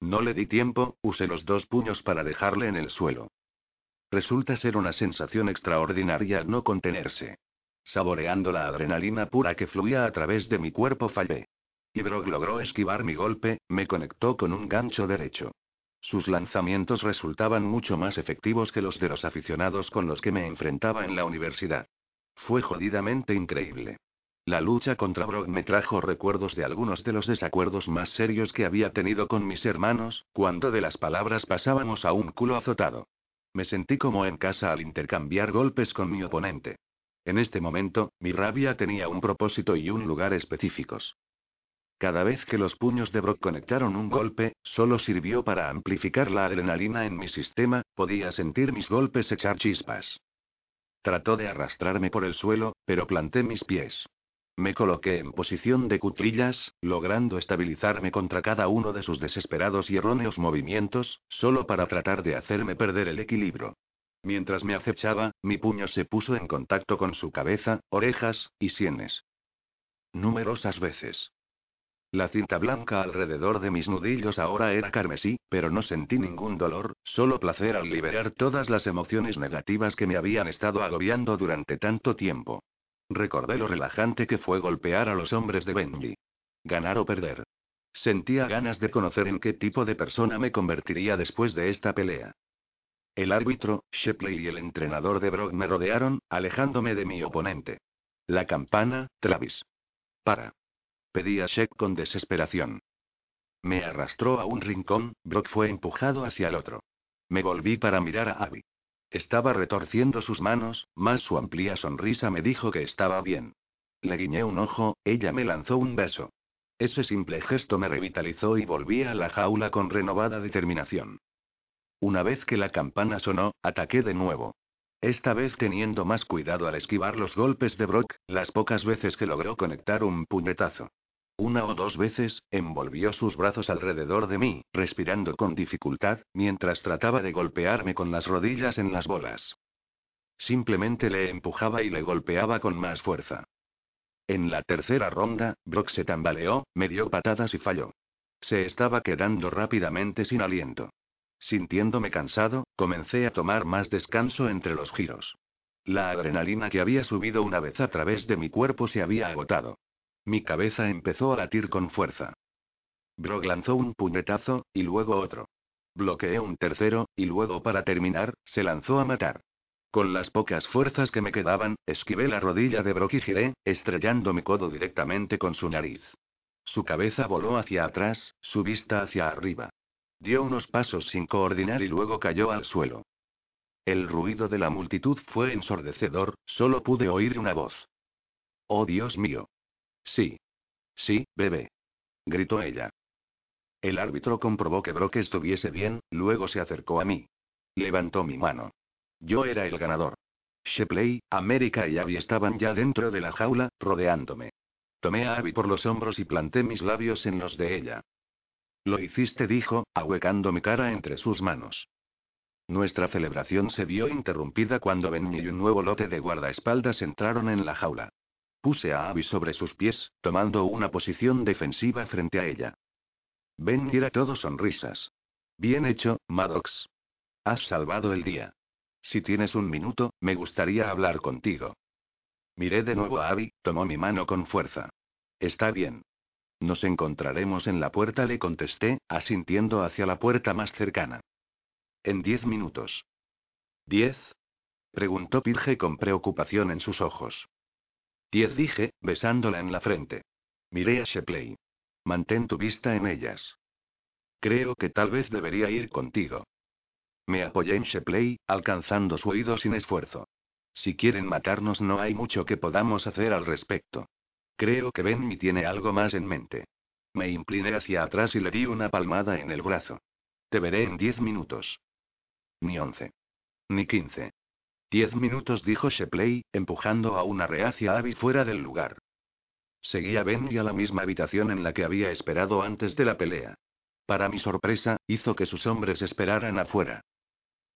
No le di tiempo, usé los dos puños para dejarle en el suelo. Resulta ser una sensación extraordinaria no contenerse. Saboreando la adrenalina pura que fluía a través de mi cuerpo fallé. Y Brock logró esquivar mi golpe, me conectó con un gancho derecho. Sus lanzamientos resultaban mucho más efectivos que los de los aficionados con los que me enfrentaba en la universidad. Fue jodidamente increíble. La lucha contra Brock me trajo recuerdos de algunos de los desacuerdos más serios que había tenido con mis hermanos, cuando de las palabras pasábamos a un culo azotado. Me sentí como en casa al intercambiar golpes con mi oponente. En este momento, mi rabia tenía un propósito y un lugar específicos. Cada vez que los puños de Brock conectaron un golpe, solo sirvió para amplificar la adrenalina en mi sistema, podía sentir mis golpes echar chispas. Trató de arrastrarme por el suelo, pero planté mis pies. Me coloqué en posición de cuclillas, logrando estabilizarme contra cada uno de sus desesperados y erróneos movimientos, solo para tratar de hacerme perder el equilibrio. Mientras me acechaba, mi puño se puso en contacto con su cabeza, orejas y sienes. Numerosas veces. La cinta blanca alrededor de mis nudillos ahora era carmesí, pero no sentí ningún dolor, solo placer al liberar todas las emociones negativas que me habían estado agobiando durante tanto tiempo. Recordé lo relajante que fue golpear a los hombres de Benji. Ganar o perder. Sentía ganas de conocer en qué tipo de persona me convertiría después de esta pelea. El árbitro, Shepley y el entrenador de Brock me rodearon, alejándome de mi oponente. La campana, Travis. Para. Pedía Shek con desesperación. Me arrastró a un rincón, Brock fue empujado hacia el otro. Me volví para mirar a Abby. Estaba retorciendo sus manos, más su amplia sonrisa me dijo que estaba bien. Le guiñé un ojo, ella me lanzó un beso. Ese simple gesto me revitalizó y volví a la jaula con renovada determinación. Una vez que la campana sonó, ataqué de nuevo. Esta vez teniendo más cuidado al esquivar los golpes de Brock, las pocas veces que logró conectar un puñetazo. Una o dos veces, envolvió sus brazos alrededor de mí, respirando con dificultad, mientras trataba de golpearme con las rodillas en las bolas. Simplemente le empujaba y le golpeaba con más fuerza. En la tercera ronda, Brock se tambaleó, me dio patadas y falló. Se estaba quedando rápidamente sin aliento. Sintiéndome cansado, comencé a tomar más descanso entre los giros. La adrenalina que había subido una vez a través de mi cuerpo se había agotado. Mi cabeza empezó a latir con fuerza. Brock lanzó un puñetazo, y luego otro. Bloqueé un tercero, y luego para terminar, se lanzó a matar. Con las pocas fuerzas que me quedaban, esquivé la rodilla de Brock y giré, estrellando mi codo directamente con su nariz. Su cabeza voló hacia atrás, su vista hacia arriba. Dio unos pasos sin coordinar y luego cayó al suelo. El ruido de la multitud fue ensordecedor, solo pude oír una voz. Oh Dios mío. Sí. Sí, bebé. Gritó ella. El árbitro comprobó que Brock estuviese bien, luego se acercó a mí. Levantó mi mano. Yo era el ganador. Shepley, América y Abby estaban ya dentro de la jaula, rodeándome. Tomé a Abby por los hombros y planté mis labios en los de ella. Lo hiciste, dijo, ahuecando mi cara entre sus manos. Nuestra celebración se vio interrumpida cuando Benny y un nuevo lote de guardaespaldas entraron en la jaula. Puse a Abby sobre sus pies, tomando una posición defensiva frente a ella. Benny era todo sonrisas. Bien hecho, Maddox. Has salvado el día. Si tienes un minuto, me gustaría hablar contigo. Miré de nuevo a Abby, tomó mi mano con fuerza. Está bien. Nos encontraremos en la puerta, le contesté, asintiendo hacia la puerta más cercana. En diez minutos. ¿Diez? preguntó Pirge con preocupación en sus ojos. Diez dije, besándola en la frente. Miré a Shepley. Mantén tu vista en ellas. Creo que tal vez debería ir contigo. Me apoyé en Shepley, alcanzando su oído sin esfuerzo. Si quieren matarnos no hay mucho que podamos hacer al respecto. Creo que Benny tiene algo más en mente. Me incliné hacia atrás y le di una palmada en el brazo. Te veré en diez minutos. Ni once. Ni quince. Diez minutos, dijo Shepley, empujando a una reacia Abby fuera del lugar. Seguí a Benny a la misma habitación en la que había esperado antes de la pelea. Para mi sorpresa, hizo que sus hombres esperaran afuera.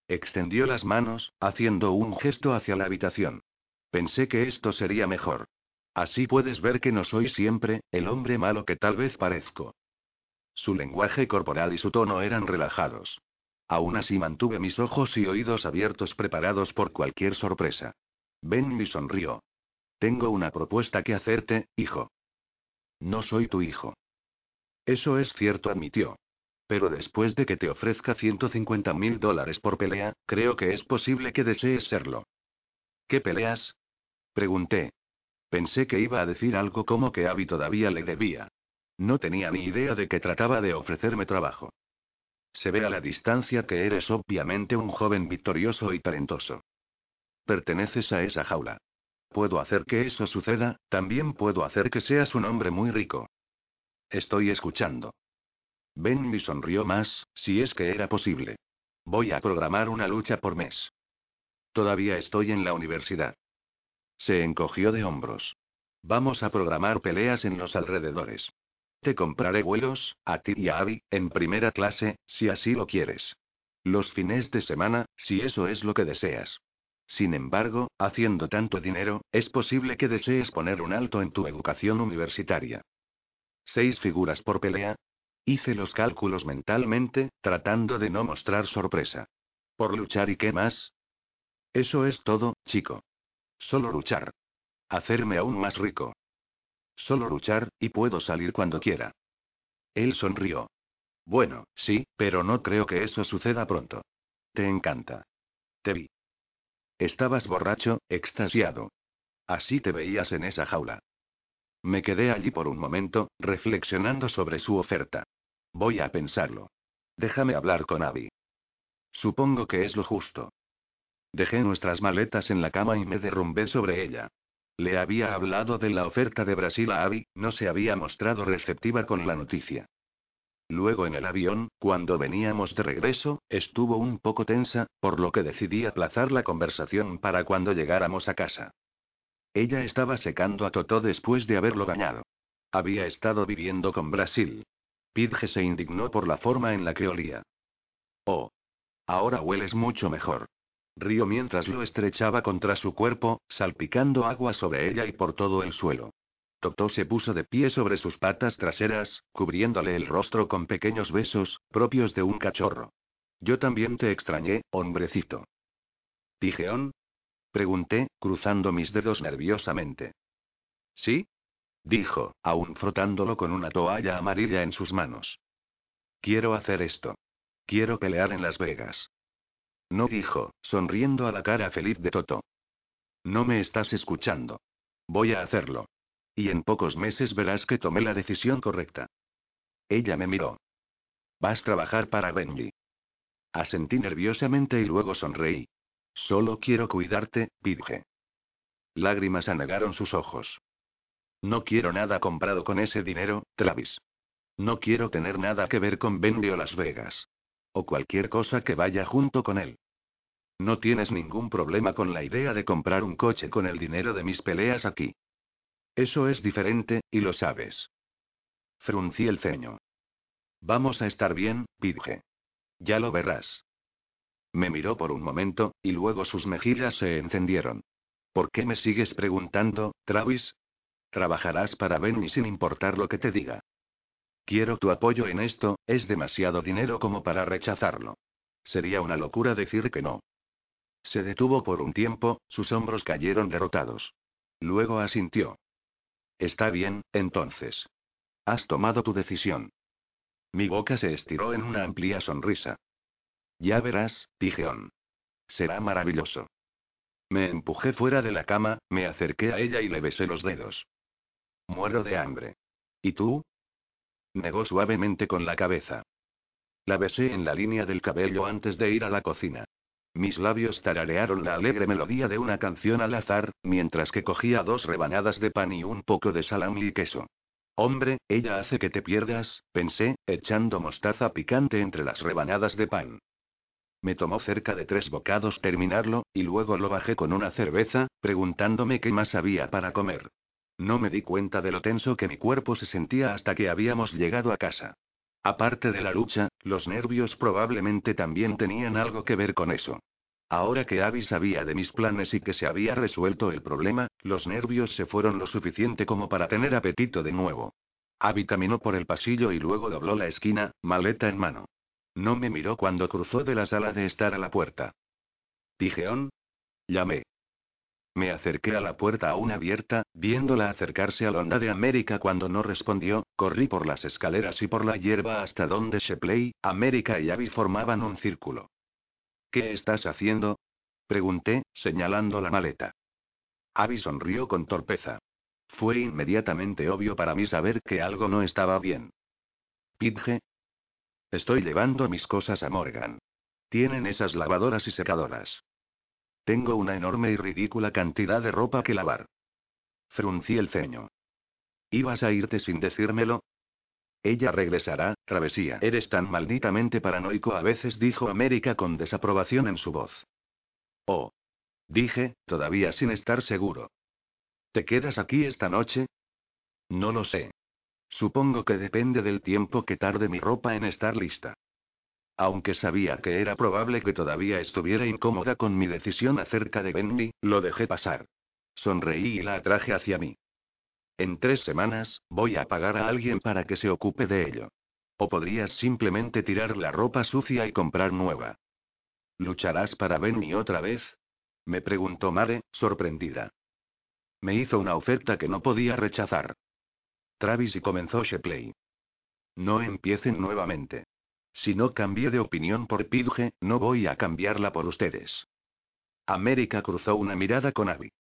Extendió las manos, haciendo un gesto hacia la habitación. Pensé que esto sería mejor. Así puedes ver que no soy siempre, el hombre malo que tal vez parezco. Su lenguaje corporal y su tono eran relajados. Aún así mantuve mis ojos y oídos abiertos preparados por cualquier sorpresa. Ben me sonrió. Tengo una propuesta que hacerte, hijo. No soy tu hijo. Eso es cierto, admitió. Pero después de que te ofrezca 150 mil dólares por pelea, creo que es posible que desees serlo. ¿Qué peleas? Pregunté. Pensé que iba a decir algo como que Abby todavía le debía. No tenía ni idea de que trataba de ofrecerme trabajo. Se ve a la distancia que eres obviamente un joven victorioso y talentoso. Perteneces a esa jaula. Puedo hacer que eso suceda, también puedo hacer que seas un hombre muy rico. Estoy escuchando. Ben me sonrió más, si es que era posible. Voy a programar una lucha por mes. Todavía estoy en la universidad. Se encogió de hombros. Vamos a programar peleas en los alrededores. Te compraré vuelos, a ti y a Abby, en primera clase, si así lo quieres. Los fines de semana, si eso es lo que deseas. Sin embargo, haciendo tanto dinero, es posible que desees poner un alto en tu educación universitaria. Seis figuras por pelea, Hice los cálculos mentalmente, tratando de no mostrar sorpresa. ¿Por luchar y qué más? Eso es todo, chico. Solo luchar. Hacerme aún más rico. Solo luchar, y puedo salir cuando quiera. Él sonrió. Bueno, sí, pero no creo que eso suceda pronto. Te encanta. Te vi. Estabas borracho, extasiado. Así te veías en esa jaula. Me quedé allí por un momento, reflexionando sobre su oferta. Voy a pensarlo. Déjame hablar con Abby. Supongo que es lo justo. Dejé nuestras maletas en la cama y me derrumbé sobre ella. Le había hablado de la oferta de Brasil a Abby, no se había mostrado receptiva con la noticia. Luego en el avión, cuando veníamos de regreso, estuvo un poco tensa, por lo que decidí aplazar la conversación para cuando llegáramos a casa. Ella estaba secando a Totó después de haberlo bañado. Había estado viviendo con Brasil. Pidge se indignó por la forma en la que olía. Oh. Ahora hueles mucho mejor. Río mientras lo estrechaba contra su cuerpo, salpicando agua sobre ella y por todo el suelo. Totó se puso de pie sobre sus patas traseras, cubriéndole el rostro con pequeños besos, propios de un cachorro. Yo también te extrañé, hombrecito. ¿Pigeón? Pregunté, cruzando mis dedos nerviosamente. ¿Sí? Dijo, aún frotándolo con una toalla amarilla en sus manos. Quiero hacer esto. Quiero pelear en Las Vegas. No dijo, sonriendo a la cara feliz de Toto. No me estás escuchando. Voy a hacerlo. Y en pocos meses verás que tomé la decisión correcta. Ella me miró. Vas a trabajar para Benji. Asentí nerviosamente y luego sonreí. Solo quiero cuidarte, Pidge. Lágrimas anegaron sus ojos. No quiero nada comprado con ese dinero, Travis. No quiero tener nada que ver con Benji o Las Vegas. O cualquier cosa que vaya junto con él. No tienes ningún problema con la idea de comprar un coche con el dinero de mis peleas aquí. Eso es diferente, y lo sabes. Fruncí el ceño. Vamos a estar bien, Pidge. Ya lo verás. Me miró por un momento, y luego sus mejillas se encendieron. ¿Por qué me sigues preguntando, Travis? Trabajarás para Benny sin importar lo que te diga. Quiero tu apoyo en esto, es demasiado dinero como para rechazarlo. Sería una locura decir que no. Se detuvo por un tiempo, sus hombros cayeron derrotados. Luego asintió. Está bien, entonces. Has tomado tu decisión. Mi boca se estiró en una amplia sonrisa. Ya verás, Tigeón. Será maravilloso. Me empujé fuera de la cama, me acerqué a ella y le besé los dedos. Muero de hambre. ¿Y tú? Negó suavemente con la cabeza. La besé en la línea del cabello antes de ir a la cocina. Mis labios tararearon la alegre melodía de una canción al azar, mientras que cogía dos rebanadas de pan y un poco de salami y queso. Hombre, ella hace que te pierdas, pensé, echando mostaza picante entre las rebanadas de pan. Me tomó cerca de tres bocados terminarlo, y luego lo bajé con una cerveza, preguntándome qué más había para comer. No me di cuenta de lo tenso que mi cuerpo se sentía hasta que habíamos llegado a casa. Aparte de la lucha, los nervios probablemente también tenían algo que ver con eso. Ahora que Abby sabía de mis planes y que se había resuelto el problema, los nervios se fueron lo suficiente como para tener apetito de nuevo. Abby caminó por el pasillo y luego dobló la esquina, maleta en mano. No me miró cuando cruzó de la sala de estar a la puerta. Tijeón. Llamé. Me acerqué a la puerta aún abierta, viéndola acercarse a la onda de América cuando no respondió, corrí por las escaleras y por la hierba hasta donde Shepley, América y Abby formaban un círculo. ¿Qué estás haciendo? Pregunté, señalando la maleta. Abby sonrió con torpeza. Fue inmediatamente obvio para mí saber que algo no estaba bien. Pidge. Estoy llevando mis cosas a Morgan. Tienen esas lavadoras y secadoras. Tengo una enorme y ridícula cantidad de ropa que lavar. Fruncí el ceño. ¿Ibas a irte sin decírmelo? Ella regresará, travesía. Eres tan malditamente paranoico a veces, dijo América con desaprobación en su voz. Oh. Dije, todavía sin estar seguro. ¿Te quedas aquí esta noche? No lo sé. Supongo que depende del tiempo que tarde mi ropa en estar lista. Aunque sabía que era probable que todavía estuviera incómoda con mi decisión acerca de Benny, lo dejé pasar. Sonreí y la atraje hacia mí. En tres semanas, voy a pagar a alguien para que se ocupe de ello. O podrías simplemente tirar la ropa sucia y comprar nueva. ¿Lucharás para Benny otra vez? Me preguntó Mare, sorprendida. Me hizo una oferta que no podía rechazar. Travis y comenzó Shepley. No empiecen nuevamente. Si no cambié de opinión por Pidge, no voy a cambiarla por ustedes. América cruzó una mirada con Abby.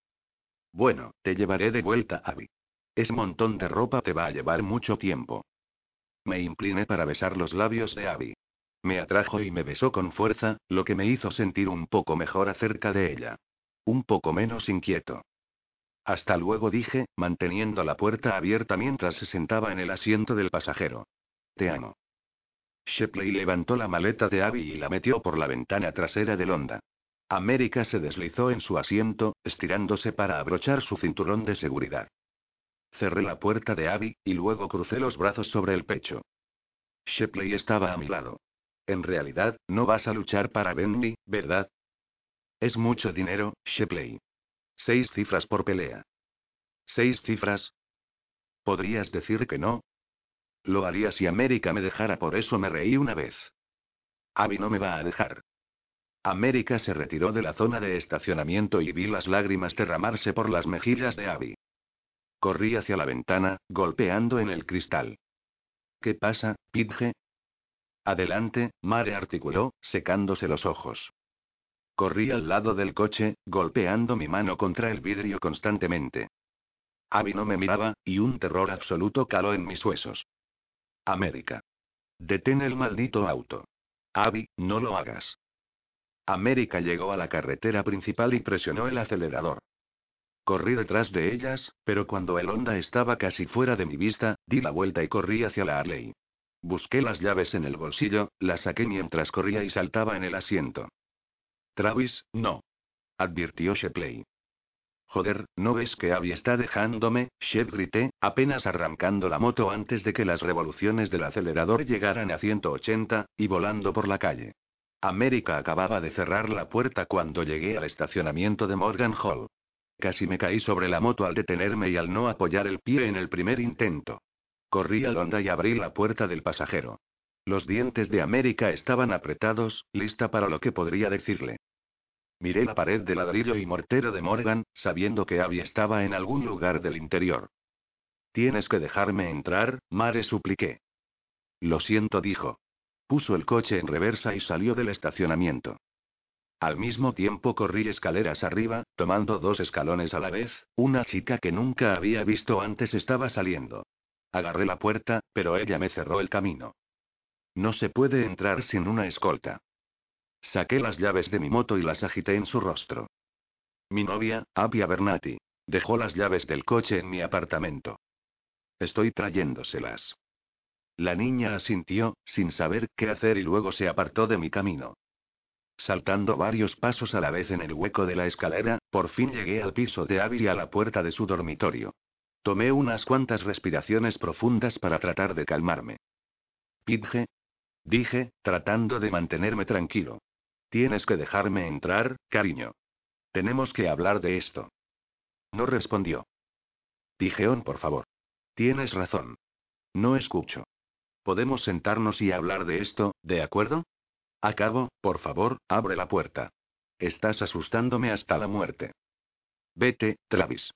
Bueno, te llevaré de vuelta, Abby. Ese montón de ropa te va a llevar mucho tiempo. Me incliné para besar los labios de Abby. Me atrajo y me besó con fuerza, lo que me hizo sentir un poco mejor acerca de ella. Un poco menos inquieto. Hasta luego dije, manteniendo la puerta abierta mientras se sentaba en el asiento del pasajero. Te amo. Shepley levantó la maleta de Abby y la metió por la ventana trasera del Honda. América se deslizó en su asiento, estirándose para abrochar su cinturón de seguridad. Cerré la puerta de Abby, y luego crucé los brazos sobre el pecho. Shepley estaba a mi lado. En realidad, no vas a luchar para Benny, ¿verdad? Es mucho dinero, Shepley. Seis cifras por pelea. ¿Seis cifras? ¿Podrías decir que no? Lo haría si América me dejara, por eso me reí una vez. Abby no me va a dejar. América se retiró de la zona de estacionamiento y vi las lágrimas derramarse por las mejillas de Abby. Corrí hacia la ventana, golpeando en el cristal. ¿Qué pasa, Pidge? Adelante, Mare articuló, secándose los ojos. Corrí al lado del coche, golpeando mi mano contra el vidrio constantemente. Abby no me miraba, y un terror absoluto caló en mis huesos. América. Detén el maldito auto. Abby, no lo hagas. América llegó a la carretera principal y presionó el acelerador. Corrí detrás de ellas, pero cuando el Honda estaba casi fuera de mi vista, di la vuelta y corrí hacia la Harley. Busqué las llaves en el bolsillo, las saqué mientras corría y saltaba en el asiento. Travis, no. Advirtió Shepley. Joder, ¿no ves que Abby está dejándome? Shep grité, apenas arrancando la moto antes de que las revoluciones del acelerador llegaran a 180, y volando por la calle. América acababa de cerrar la puerta cuando llegué al estacionamiento de Morgan Hall. Casi me caí sobre la moto al detenerme y al no apoyar el pie en el primer intento. Corrí al Honda y abrí la puerta del pasajero. Los dientes de América estaban apretados, lista para lo que podría decirle. Miré la pared de ladrillo y mortero de Morgan, sabiendo que Abby estaba en algún lugar del interior. Tienes que dejarme entrar, Mare supliqué. Lo siento, dijo. Puso el coche en reversa y salió del estacionamiento. Al mismo tiempo corrí escaleras arriba, tomando dos escalones a la vez, una chica que nunca había visto antes estaba saliendo. Agarré la puerta, pero ella me cerró el camino. No se puede entrar sin una escolta. Saqué las llaves de mi moto y las agité en su rostro. Mi novia, Abby Bernati, dejó las llaves del coche en mi apartamento. Estoy trayéndoselas. La niña asintió, sin saber qué hacer y luego se apartó de mi camino. Saltando varios pasos a la vez en el hueco de la escalera, por fin llegué al piso de Abby y a la puerta de su dormitorio. Tomé unas cuantas respiraciones profundas para tratar de calmarme. Pidge, Dije, tratando de mantenerme tranquilo. Tienes que dejarme entrar, cariño. Tenemos que hablar de esto. No respondió. Dijeón, por favor. Tienes razón. No escucho. Podemos sentarnos y hablar de esto, ¿de acuerdo? Acabo, por favor, abre la puerta. Estás asustándome hasta la muerte. Vete, Travis.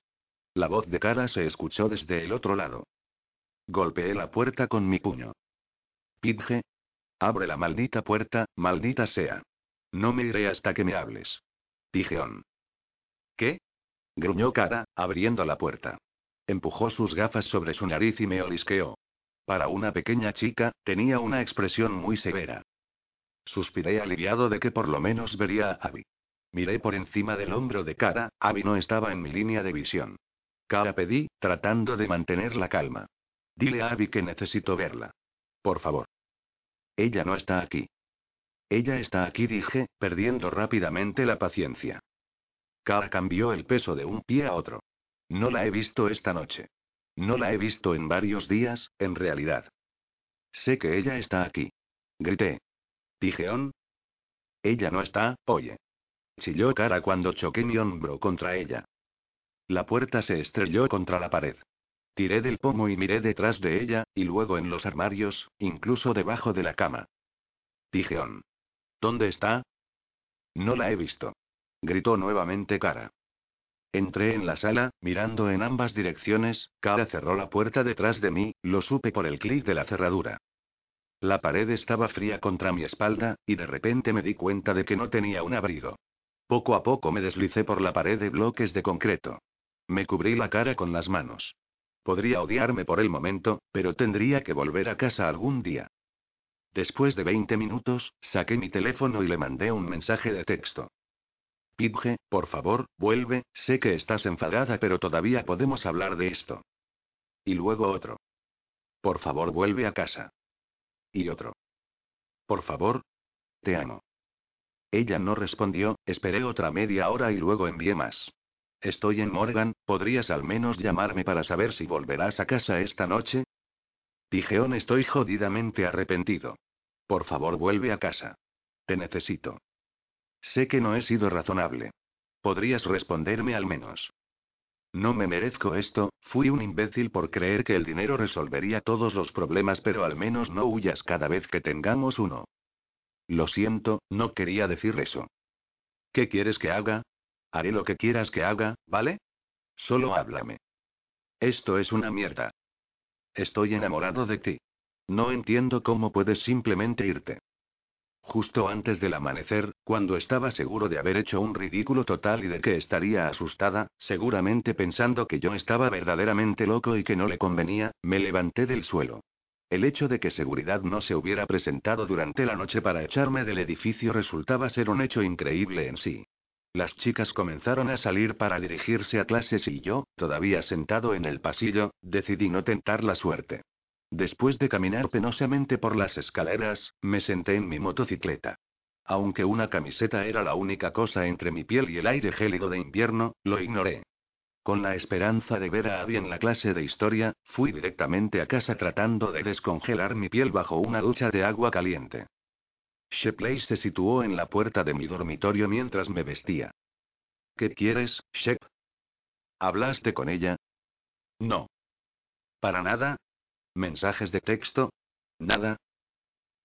La voz de cara se escuchó desde el otro lado. Golpeé la puerta con mi puño. Pidge, Abre la maldita puerta, maldita sea. No me iré hasta que me hables. Dijeón. ¿Qué? gruñó Cara, abriendo la puerta. Empujó sus gafas sobre su nariz y me olisqueó. Para una pequeña chica, tenía una expresión muy severa. Suspiré aliviado de que por lo menos vería a Abby. Miré por encima del hombro de Cara, Abby no estaba en mi línea de visión. Cara pedí, tratando de mantener la calma. Dile a Abby que necesito verla. Por favor. Ella no está aquí. Ella está aquí, dije, perdiendo rápidamente la paciencia. Cara cambió el peso de un pie a otro. No la he visto esta noche. No la he visto en varios días, en realidad. Sé que ella está aquí. Grité. Dijeón. Ella no está, oye. Chilló cara cuando choqué mi hombro contra ella. La puerta se estrelló contra la pared. Tiré del pomo y miré detrás de ella, y luego en los armarios, incluso debajo de la cama. Dijeón. ¿Dónde está? No la he visto. Gritó nuevamente Cara. Entré en la sala, mirando en ambas direcciones, Cara cerró la puerta detrás de mí, lo supe por el clic de la cerradura. La pared estaba fría contra mi espalda, y de repente me di cuenta de que no tenía un abrigo. Poco a poco me deslicé por la pared de bloques de concreto. Me cubrí la cara con las manos. Podría odiarme por el momento, pero tendría que volver a casa algún día. Después de 20 minutos, saqué mi teléfono y le mandé un mensaje de texto. Pidge, por favor, vuelve, sé que estás enfadada pero todavía podemos hablar de esto. Y luego otro. Por favor, vuelve a casa. Y otro. Por favor. Te amo. Ella no respondió, esperé otra media hora y luego envié más. Estoy en Morgan, ¿podrías al menos llamarme para saber si volverás a casa esta noche? Tijeón, estoy jodidamente arrepentido. Por favor, vuelve a casa. Te necesito. Sé que no he sido razonable. Podrías responderme al menos. No me merezco esto, fui un imbécil por creer que el dinero resolvería todos los problemas, pero al menos no huyas cada vez que tengamos uno. Lo siento, no quería decir eso. ¿Qué quieres que haga? Haré lo que quieras que haga, ¿vale? Solo háblame. Esto es una mierda. Estoy enamorado de ti. No entiendo cómo puedes simplemente irte. Justo antes del amanecer, cuando estaba seguro de haber hecho un ridículo total y de que estaría asustada, seguramente pensando que yo estaba verdaderamente loco y que no le convenía, me levanté del suelo. El hecho de que seguridad no se hubiera presentado durante la noche para echarme del edificio resultaba ser un hecho increíble en sí. Las chicas comenzaron a salir para dirigirse a clases y yo, todavía sentado en el pasillo, decidí no tentar la suerte. Después de caminar penosamente por las escaleras, me senté en mi motocicleta. Aunque una camiseta era la única cosa entre mi piel y el aire gélido de invierno, lo ignoré. Con la esperanza de ver a Abby en la clase de historia, fui directamente a casa tratando de descongelar mi piel bajo una ducha de agua caliente. Shepley se situó en la puerta de mi dormitorio mientras me vestía. ¿Qué quieres, Shep? ¿Hablaste con ella? No. ¿Para nada? ¿Mensajes de texto? Nada.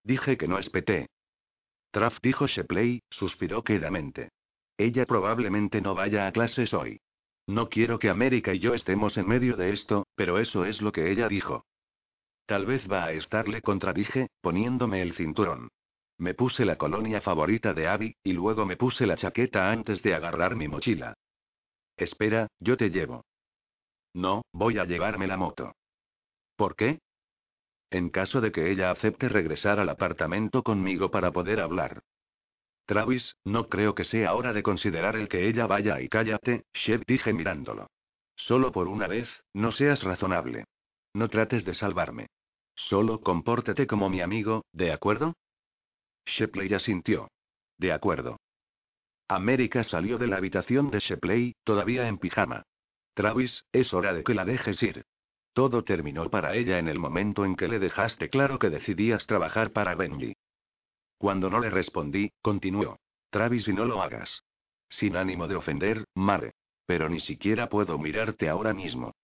Dije que no espeté. Traff dijo Shepley, suspiró quedamente. Ella probablemente no vaya a clases hoy. No quiero que América y yo estemos en medio de esto, pero eso es lo que ella dijo. Tal vez va a estarle contradije, poniéndome el cinturón. Me puse la colonia favorita de Abby, y luego me puse la chaqueta antes de agarrar mi mochila. Espera, yo te llevo. No, voy a llevarme la moto. ¿Por qué? En caso de que ella acepte regresar al apartamento conmigo para poder hablar. Travis, no creo que sea hora de considerar el que ella vaya y cállate, Shep dije mirándolo. Solo por una vez, no seas razonable. No trates de salvarme. Solo compórtate como mi amigo, ¿de acuerdo? Shepley asintió. De acuerdo. América salió de la habitación de Shepley, todavía en pijama. Travis, es hora de que la dejes ir. Todo terminó para ella en el momento en que le dejaste claro que decidías trabajar para Benji. Cuando no le respondí, continuó. Travis, y no lo hagas. Sin ánimo de ofender, Mare. Pero ni siquiera puedo mirarte ahora mismo.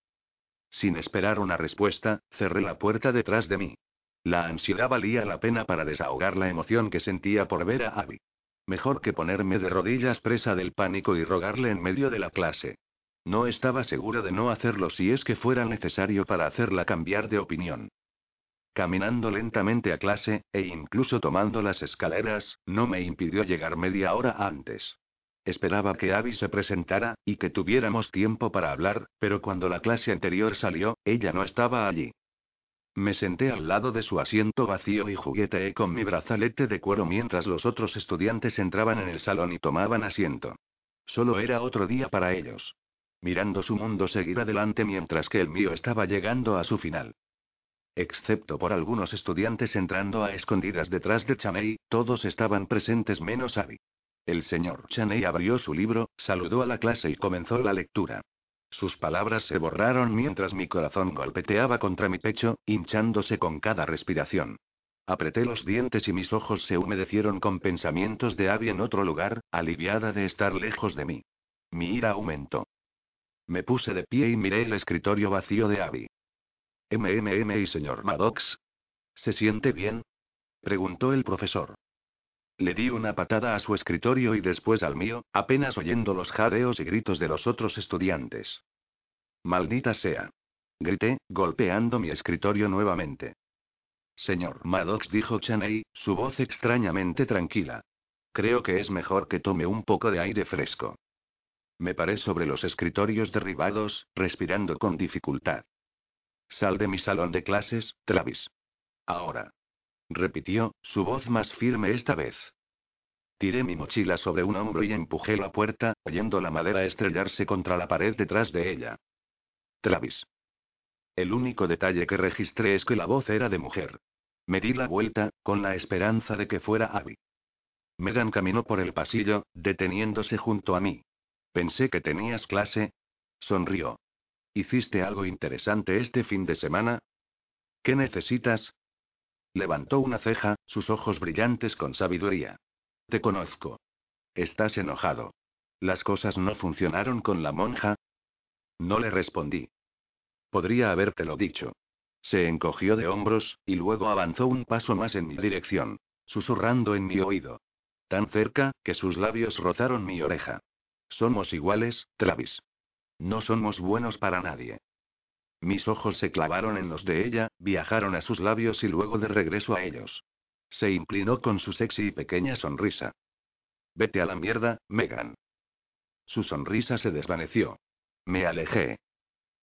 Sin esperar una respuesta, cerré la puerta detrás de mí. La ansiedad valía la pena para desahogar la emoción que sentía por ver a Abby. Mejor que ponerme de rodillas presa del pánico y rogarle en medio de la clase. No estaba seguro de no hacerlo si es que fuera necesario para hacerla cambiar de opinión. Caminando lentamente a clase, e incluso tomando las escaleras, no me impidió llegar media hora antes. Esperaba que Abby se presentara, y que tuviéramos tiempo para hablar, pero cuando la clase anterior salió, ella no estaba allí. Me senté al lado de su asiento vacío y jugueteé con mi brazalete de cuero mientras los otros estudiantes entraban en el salón y tomaban asiento. Solo era otro día para ellos. Mirando su mundo seguir adelante mientras que el mío estaba llegando a su final. Excepto por algunos estudiantes entrando a escondidas detrás de Chaney, todos estaban presentes menos Abby. El señor Chaney abrió su libro, saludó a la clase y comenzó la lectura. Sus palabras se borraron mientras mi corazón golpeteaba contra mi pecho, hinchándose con cada respiración. Apreté los dientes y mis ojos se humedecieron con pensamientos de Abby en otro lugar, aliviada de estar lejos de mí. Mi ira aumentó. Me puse de pie y miré el escritorio vacío de Abby. MMM y señor Maddox. ¿Se siente bien? preguntó el profesor. Le di una patada a su escritorio y después al mío, apenas oyendo los jadeos y gritos de los otros estudiantes. Maldita sea. Grité, golpeando mi escritorio nuevamente. Señor Maddox, dijo Chaney, su voz extrañamente tranquila. Creo que es mejor que tome un poco de aire fresco. Me paré sobre los escritorios derribados, respirando con dificultad. Sal de mi salón de clases, Travis. Ahora repitió, su voz más firme esta vez. Tiré mi mochila sobre un hombro y empujé la puerta, oyendo la madera estrellarse contra la pared detrás de ella. Travis. El único detalle que registré es que la voz era de mujer. Me di la vuelta, con la esperanza de que fuera Abby. Megan caminó por el pasillo, deteniéndose junto a mí. Pensé que tenías clase. Sonrió. ¿Hiciste algo interesante este fin de semana? ¿Qué necesitas? Levantó una ceja, sus ojos brillantes con sabiduría. Te conozco. Estás enojado. ¿Las cosas no funcionaron con la monja? No le respondí. Podría habértelo dicho. Se encogió de hombros, y luego avanzó un paso más en mi dirección, susurrando en mi oído. Tan cerca, que sus labios rozaron mi oreja. Somos iguales, Travis. No somos buenos para nadie. Mis ojos se clavaron en los de ella, viajaron a sus labios y luego de regreso a ellos. Se inclinó con su sexy y pequeña sonrisa. Vete a la mierda, Megan. Su sonrisa se desvaneció. Me alejé.